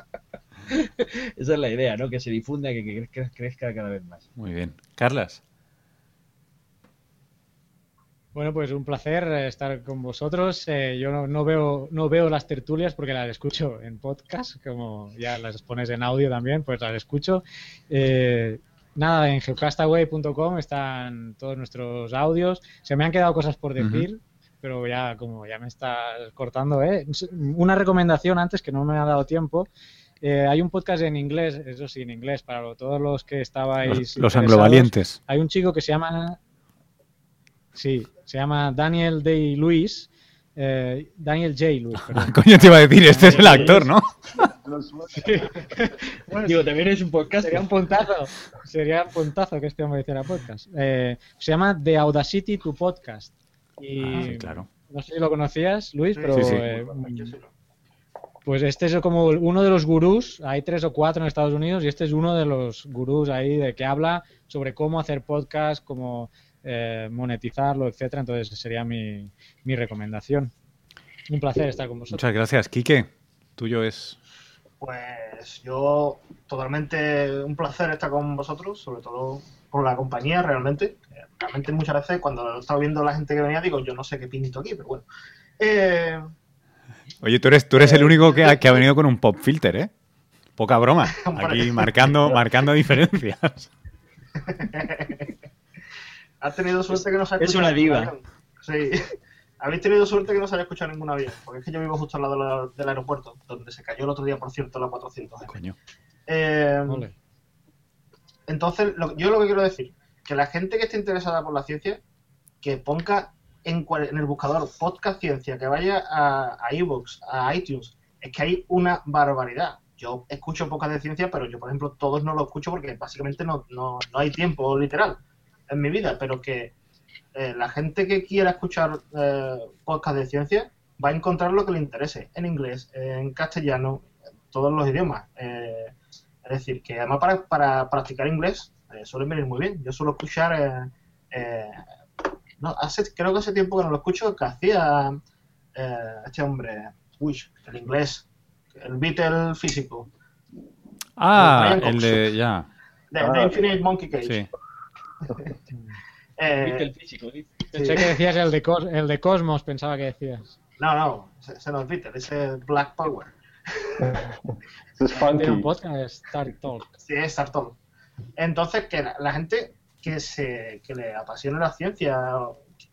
E: (laughs) Esa es la idea, ¿no? Que se difunda, que, que cre- crezca cada vez más.
A: Muy bien. Carlas.
D: Bueno, pues un placer eh, estar con vosotros. Eh, yo no, no veo no veo las tertulias porque las escucho en podcast, como ya las pones en audio también, pues las escucho. Eh, nada, en geocastaway.com están todos nuestros audios. Se me han quedado cosas por decir, pero ya como ya me estás cortando, ¿eh? Una recomendación antes que no me ha dado tiempo. Eh, hay un podcast en inglés, eso sí, en inglés, para lo- todos los que estabais.
A: Los, anglovalientes.
D: Hay un chico que se llama. Sí, se llama Daniel Day Lewis. eh, Daniel J. Lewis, (laughs) perdón.
A: Coño, te iba a decir, este es el actor, ¿no?
D: Bueno, (laughs)
E: Digo, también es un podcast.
D: sería un puntazo. Sería un puntazo que este hombre hiciera podcast. Eh, se llama The Audacity to Podcast. Y
A: Ah, sí, claro.
D: no sé si lo conocías, Luis, pero
A: Sí, sí.
D: eh,
C: Yo sí lo-
D: pues este es como uno de los gurús. Hay tres o cuatro en Estados Unidos y este es uno de los gurús ahí de que habla sobre cómo hacer podcast, cómo eh, monetizarlo, etcétera. Entonces sería mi, mi recomendación. Un placer estar con vosotros.
A: Muchas gracias. Quique, tuyo es...
C: Pues yo totalmente un placer estar con vosotros, sobre todo por la compañía realmente. Eh, Realmente muchas veces cuando estaba viendo la gente que venía digo, yo no sé qué pinto aquí, pero bueno. Eh,
A: Oye, tú eres, tú eres el único que ha, que ha (laughs) venido con un pop filter, ¿eh? Poca broma. (laughs) Aquí marcando, marcando diferencias. (laughs)
C: has tenido suerte que no se ha
E: es una diva.
C: Sí. Habéis tenido suerte que no se haya escuchado ningún avión, porque es que yo vivo justo al lado de la- del aeropuerto, donde se cayó el otro día, por cierto, la 400.
A: Coño.
C: Eh. Entonces, lo- yo lo que quiero decir, que la gente que esté interesada por la ciencia, que ponga en, en el buscador podcast ciencia, que vaya a, a a iTunes, es que hay una barbaridad. Yo escucho podcast de ciencia, pero yo, por ejemplo, todos no lo escucho porque básicamente no, no, no hay tiempo literal en mi vida, pero que eh, la gente que quiera escuchar eh, podcast de ciencia va a encontrar lo que le interese, en inglés, en castellano, todos los idiomas. Eh, es decir, que además para, para practicar inglés eh, suele venir muy bien. Yo suelo escuchar, eh, eh, no, hace, creo que hace tiempo que no lo escucho, que hacía eh, este hombre, uy, el inglés, el Beatle físico,
A: Ah, el de... Ya,
C: de,
B: Ah.
C: de Infinite Monkey Cage.
A: sí. (laughs)
C: Eh,
E: el físico, dice.
D: Pensé que decías el de, Cos- el de Cosmos, pensaba que decías.
C: no, no, ese, ese no es Beatle, ese es Black Power. (laughs)
B: Eso es
D: Tiene un
B: funky.
D: podcast, Star Talk.
C: Sí, es Star Talk. Entonces, que la, la gente que se que le apasione la ciencia,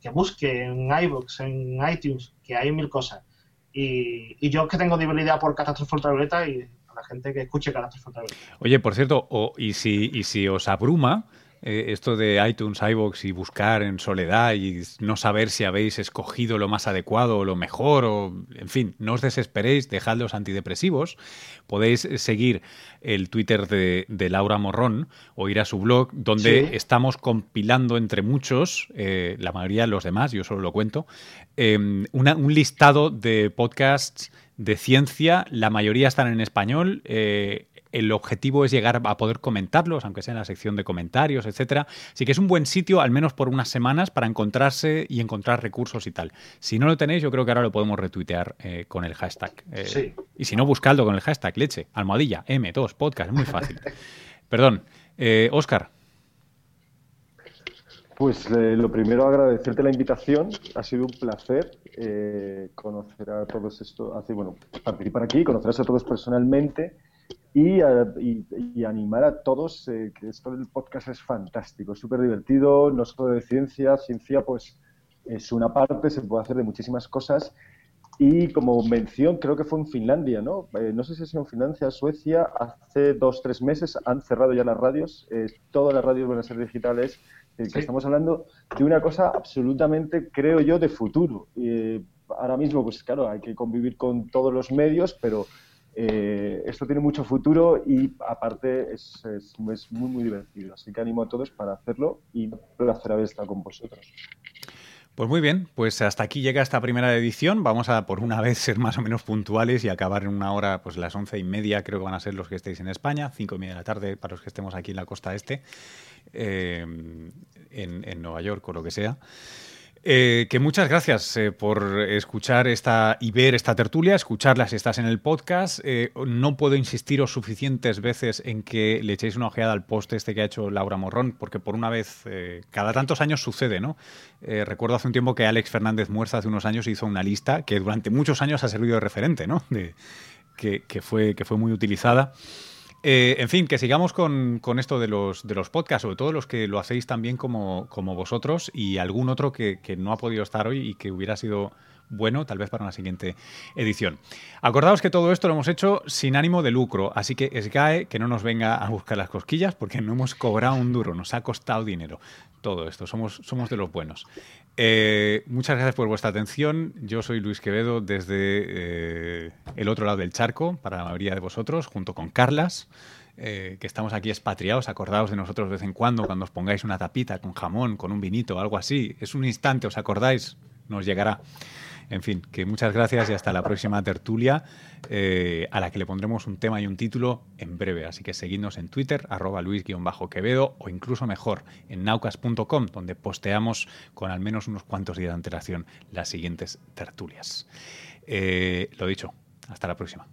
C: que busque en iVoox, en iTunes, que hay mil cosas. Y, y yo que tengo debilidad por catástrofe ultravioleta y a la gente que escuche catástrofe ultravioleta.
A: Oye, por cierto, o- y, si, y si os abruma, eh, esto de iTunes, iBox y buscar en soledad y no saber si habéis escogido lo más adecuado o lo mejor, o en fin, no os desesperéis, dejad los antidepresivos. Podéis seguir el Twitter de, Laura Morrón o ir a su blog, donde estamos compilando entre muchos, eh, la mayoría de los demás, yo solo lo cuento, em, un listado de podcasts de ciencia, la mayoría están en español. Eh, el objetivo es llegar a poder comentarlos, aunque sea en la sección de comentarios, etcétera. Así que es un buen sitio, al menos por unas semanas, para encontrarse y encontrar recursos y tal. Si no lo tenéis, yo creo que ahora lo podemos retuitear eh, con el hashtag. Eh, y si no, buscadlo con el hashtag leche, almohadilla, M2, podcast, es muy fácil. (laughs) Perdón. Oscar. Eh,
B: pues lo primero agradecerte la invitación, ha sido un placer conocer a todos estos, bueno, participar aquí, conocerse a todos personalmente y, animar a todos eh, que esto del podcast es fantástico, súper divertido, no solo de ciencia, ciencia pues es una parte, se puede hacer de muchísimas cosas y como mención, creo que fue en Finlandia, ¿no? Eh, no sé si es en Finlandia, Suecia, hace dos, tres meses han cerrado ya las radios, eh, todas las radios van a ser digitales, que estamos hablando de una cosa absolutamente, creo yo, de futuro. ahora mismo, pues claro, hay que convivir con todos los medios, pero eh, esto tiene mucho futuro y aparte es, muy, muy divertido. Así que animo a todos para hacerlo y un placer haber estado con vosotros.
A: Pues muy bien, pues hasta aquí llega esta primera edición. Vamos a por una vez ser más o menos puntuales y acabar en una hora, pues las once y media creo que van a ser los que estéis en España, cinco y media de la tarde para los que estemos aquí en la costa este, eh, en, en Nueva York o lo que sea. Eh, que muchas gracias eh, por escuchar esta y ver esta tertulia, escucharla si estás en el podcast. Eh, no puedo insistiros suficientes veces en que le echéis una ojeada al post este que ha hecho Laura Morrón, porque por una vez, cada tantos años sucede, ¿no? recuerdo hace un tiempo que Alex Fernández Muerza hace unos años hizo una lista que durante muchos años ha servido de referente, ¿no? que, fue, que fue muy utilizada. Eh, en fin, que sigamos con, esto de los, de los podcasts, sobre todo los que lo hacéis también como, como vosotros y algún otro que, que, no ha podido estar hoy y que hubiera sido bueno, tal vez para una siguiente edición. Acordaos que todo esto lo hemos hecho sin ánimo de lucro, así que SGAE que no nos venga a buscar las cosquillas porque no hemos cobrado un duro, nos ha costado dinero todo esto, somos, somos de los buenos. Eh, muchas gracias por vuestra atención. Yo soy Luis Quevedo desde eh, el otro lado del charco, para la mayoría de vosotros, junto con Carlas. Eh, que estamos aquí expatriados, acordaos de nosotros de vez en cuando, cuando os pongáis una tapita con jamón, con un vinito, algo así. Es un instante, ¿os acordáis? Nos llegará. En fin, que muchas gracias y hasta la próxima tertulia, eh, a la que le pondremos un tema y un título en breve. Así que seguidnos en Twitter, arroba luis-quevedo, o incluso mejor, en naucas.com, donde posteamos con al menos unos cuantos días de antelación las siguientes tertulias. Eh, lo dicho, hasta la próxima.